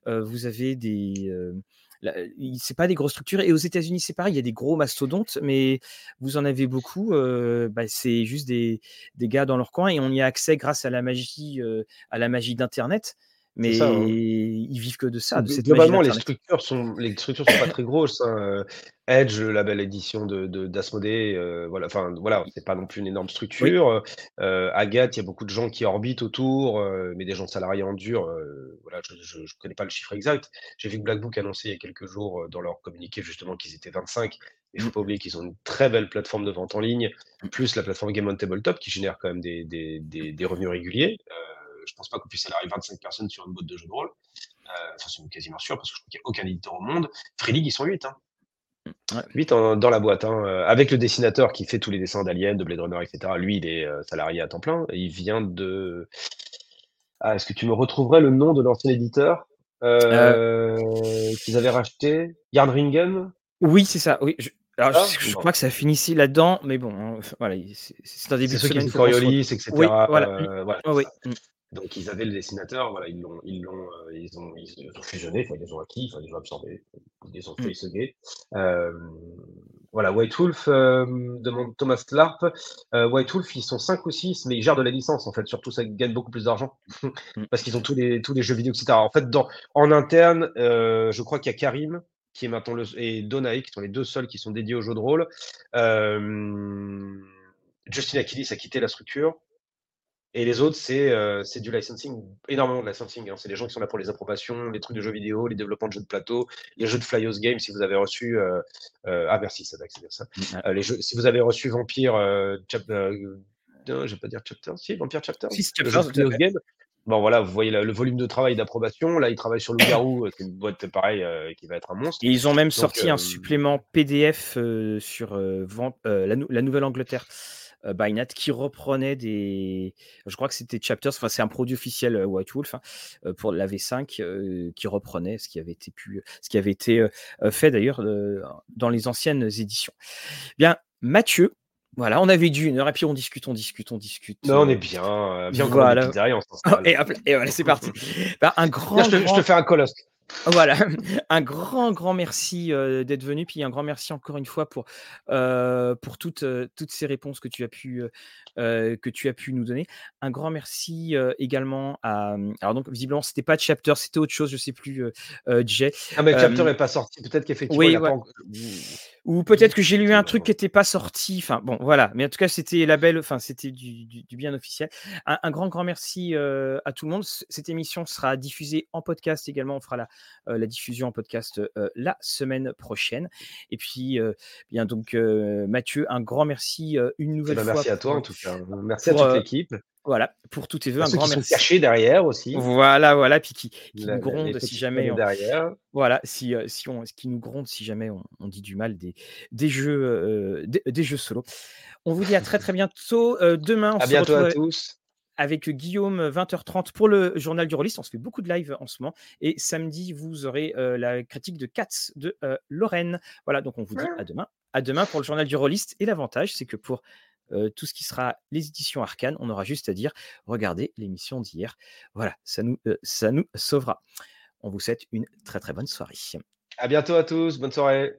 S1: vous avez des, c'est pas des grosses structures. Et aux États-Unis, c'est pareil, il y a des gros mastodontes, mais vous en avez beaucoup. Ben c'est juste des, des, gars dans leur coin et on y a accès grâce à la magie, à la magie d'Internet mais hein. ils vivent que de ça. De
S2: cette Globalement, les structures sont les structures sont pas très grosses. Hein. Euh, Edge, la belle édition de d'Asmodée, euh, voilà, enfin voilà, c'est pas non plus une énorme structure. Euh, Agathe, il y a beaucoup de gens qui orbitent autour, mais des gens salariés en dur. voilà, je, ne connais pas le chiffre exact. J'ai vu que Black Book annonçait il y a quelques jours dans leur communiqué justement qu'ils étaient 25. Il faut mmh. pas oublier qu'ils ont une très belle plateforme de vente en ligne, plus la plateforme Game on Tabletop qui génère quand même des, des, des, des revenus réguliers je pense pas qu'on puisse salarier 25 personnes sur une boîte de jeux de rôle. Euh, enfin, c'est quasiment sûr parce que je crois qu'il n'y a aucun éditeur au monde. Free League, ils sont 8. Hein. 8 dans la boîte, hein. Euh, avec le dessinateur qui fait tous les dessins d'Alien, de Blade Runner, etc. Lui, il est euh, salarié à temps plein. il vient de. Ah, est-ce que tu me retrouverais le nom de l'ancien éditeur qu'ils avaient racheté? Yardringen
S1: Oui, c'est ça. Oui, je... Alors, je, crois que ça finit ici là-dedans, mais bon, hein, voilà, c'est un début
S2: de semaine. Coriolis, etc. Oui, voilà. voilà oui. Donc ils avaient le dessinateur, voilà, ils l'ont, ils l'ont, euh, ils ont, ils ont fusionné, enfin, ils les ont acquis, enfin, ils ont absorbé, ils ont fait mmh. euh, voilà, White Wolf euh, demande Thomas Larp. Euh, White Wolf, ils sont 5 ou 6, mais ils gèrent de la licence en fait. Surtout, ça gagne beaucoup plus d'argent mmh. parce qu'ils ont tous les, tous les jeux vidéo, etc. En fait, dans, en interne, euh, je crois qu'il y a Karim qui est maintenant le, et Donaï qui sont les deux seuls qui sont dédiés aux jeux de rôle. Euh, Justin Achilles a quitté la structure. Et les autres, c'est euh, du licensing, énormément de licensing. Hein. C'est les gens qui sont là pour les approbations, les trucs de jeux vidéo, les développements de jeux de plateau, les jeux de Flyos Game, si vous avez reçu. Euh, euh, ah, merci, ça c'est bien ça. Euh, les jeux, si vous avez reçu Vampire, chapter, je vais pas dire Chapter, si, Vampire Chapter? Si, Chapter. Bon, voilà, vous voyez le, volume de travail d'approbation. Là, ils travaillent sur le Garou, c'est une boîte pareil qui va être un monstre.
S1: Et ils ont même sorti un supplément PDF sur la, la Nouvelle-Angleterre. Bynat qui reprenait des. Je crois que c'était Chapters, enfin, c'est un produit officiel White Wolf hein, pour la V5 qui reprenait ce qui avait été, pu, ce qui avait été fait d'ailleurs dans les anciennes éditions. Bien, Mathieu, voilà, on avait dû une heure et puis on discute, on discute, on discute.
S2: Non, on est bien. bien
S1: voilà. et, et, voilà, c'est parti. Bah, un grand,
S2: je, te, fais un colosse.
S1: Voilà, un grand, grand merci d'être venu. Puis un grand merci encore une fois pour, pour toutes, toutes ces réponses que tu as pu, que tu as pu nous donner. Un grand merci également à. Mmh, alors, donc, visiblement, c'était pas Chapter, c'était autre chose, je sais plus, Jay.
S2: Ah, mais Chapter n'est pas sorti. Peut-être qu'effectivement,
S1: oui, ou peut-être que j'ai lu un truc qui n'était pas sorti. Enfin bon, voilà. Mais en tout cas, c'était la belle. Enfin, c'était du, bien officiel. Un, grand, grand merci euh, à tout le monde. Cette émission sera diffusée en podcast également. On fera la, euh, la diffusion en podcast euh, la semaine prochaine. Et puis, bien donc, Mathieu, un grand merci une eh nouvelle
S2: ben,
S1: fois.
S2: Merci à toi en tout cas. Merci à toute l'équipe.
S1: Voilà, pour tous tes vœux, un
S2: grand
S1: merci.
S2: cachés derrière aussi.
S1: Voilà, voilà, puis qui, nous gronde si jamais.
S2: On... Derrière.
S1: Voilà, si, si on, qui nous gronde si jamais on, dit du mal des, des jeux, des, jeux solo. On vous dit à très très bientôt. demain, on
S2: à
S1: se
S2: bientôt
S1: retrouve
S2: à tous.
S1: Avec Guillaume, 20h30 pour le journal du rôliste. On se fait beaucoup de live en ce moment. Et samedi, vous aurez la critique de Katz de Lorraine. Voilà, donc on vous dit à demain. À demain pour le journal du rôliste. Et l'avantage, c'est que pour tout ce qui sera les éditions Arcane, on aura juste à dire regardez l'émission d'hier. Voilà, ça nous, ça nous sauvera. On vous souhaite une très très bonne soirée.
S2: À bientôt à tous, bonne soirée.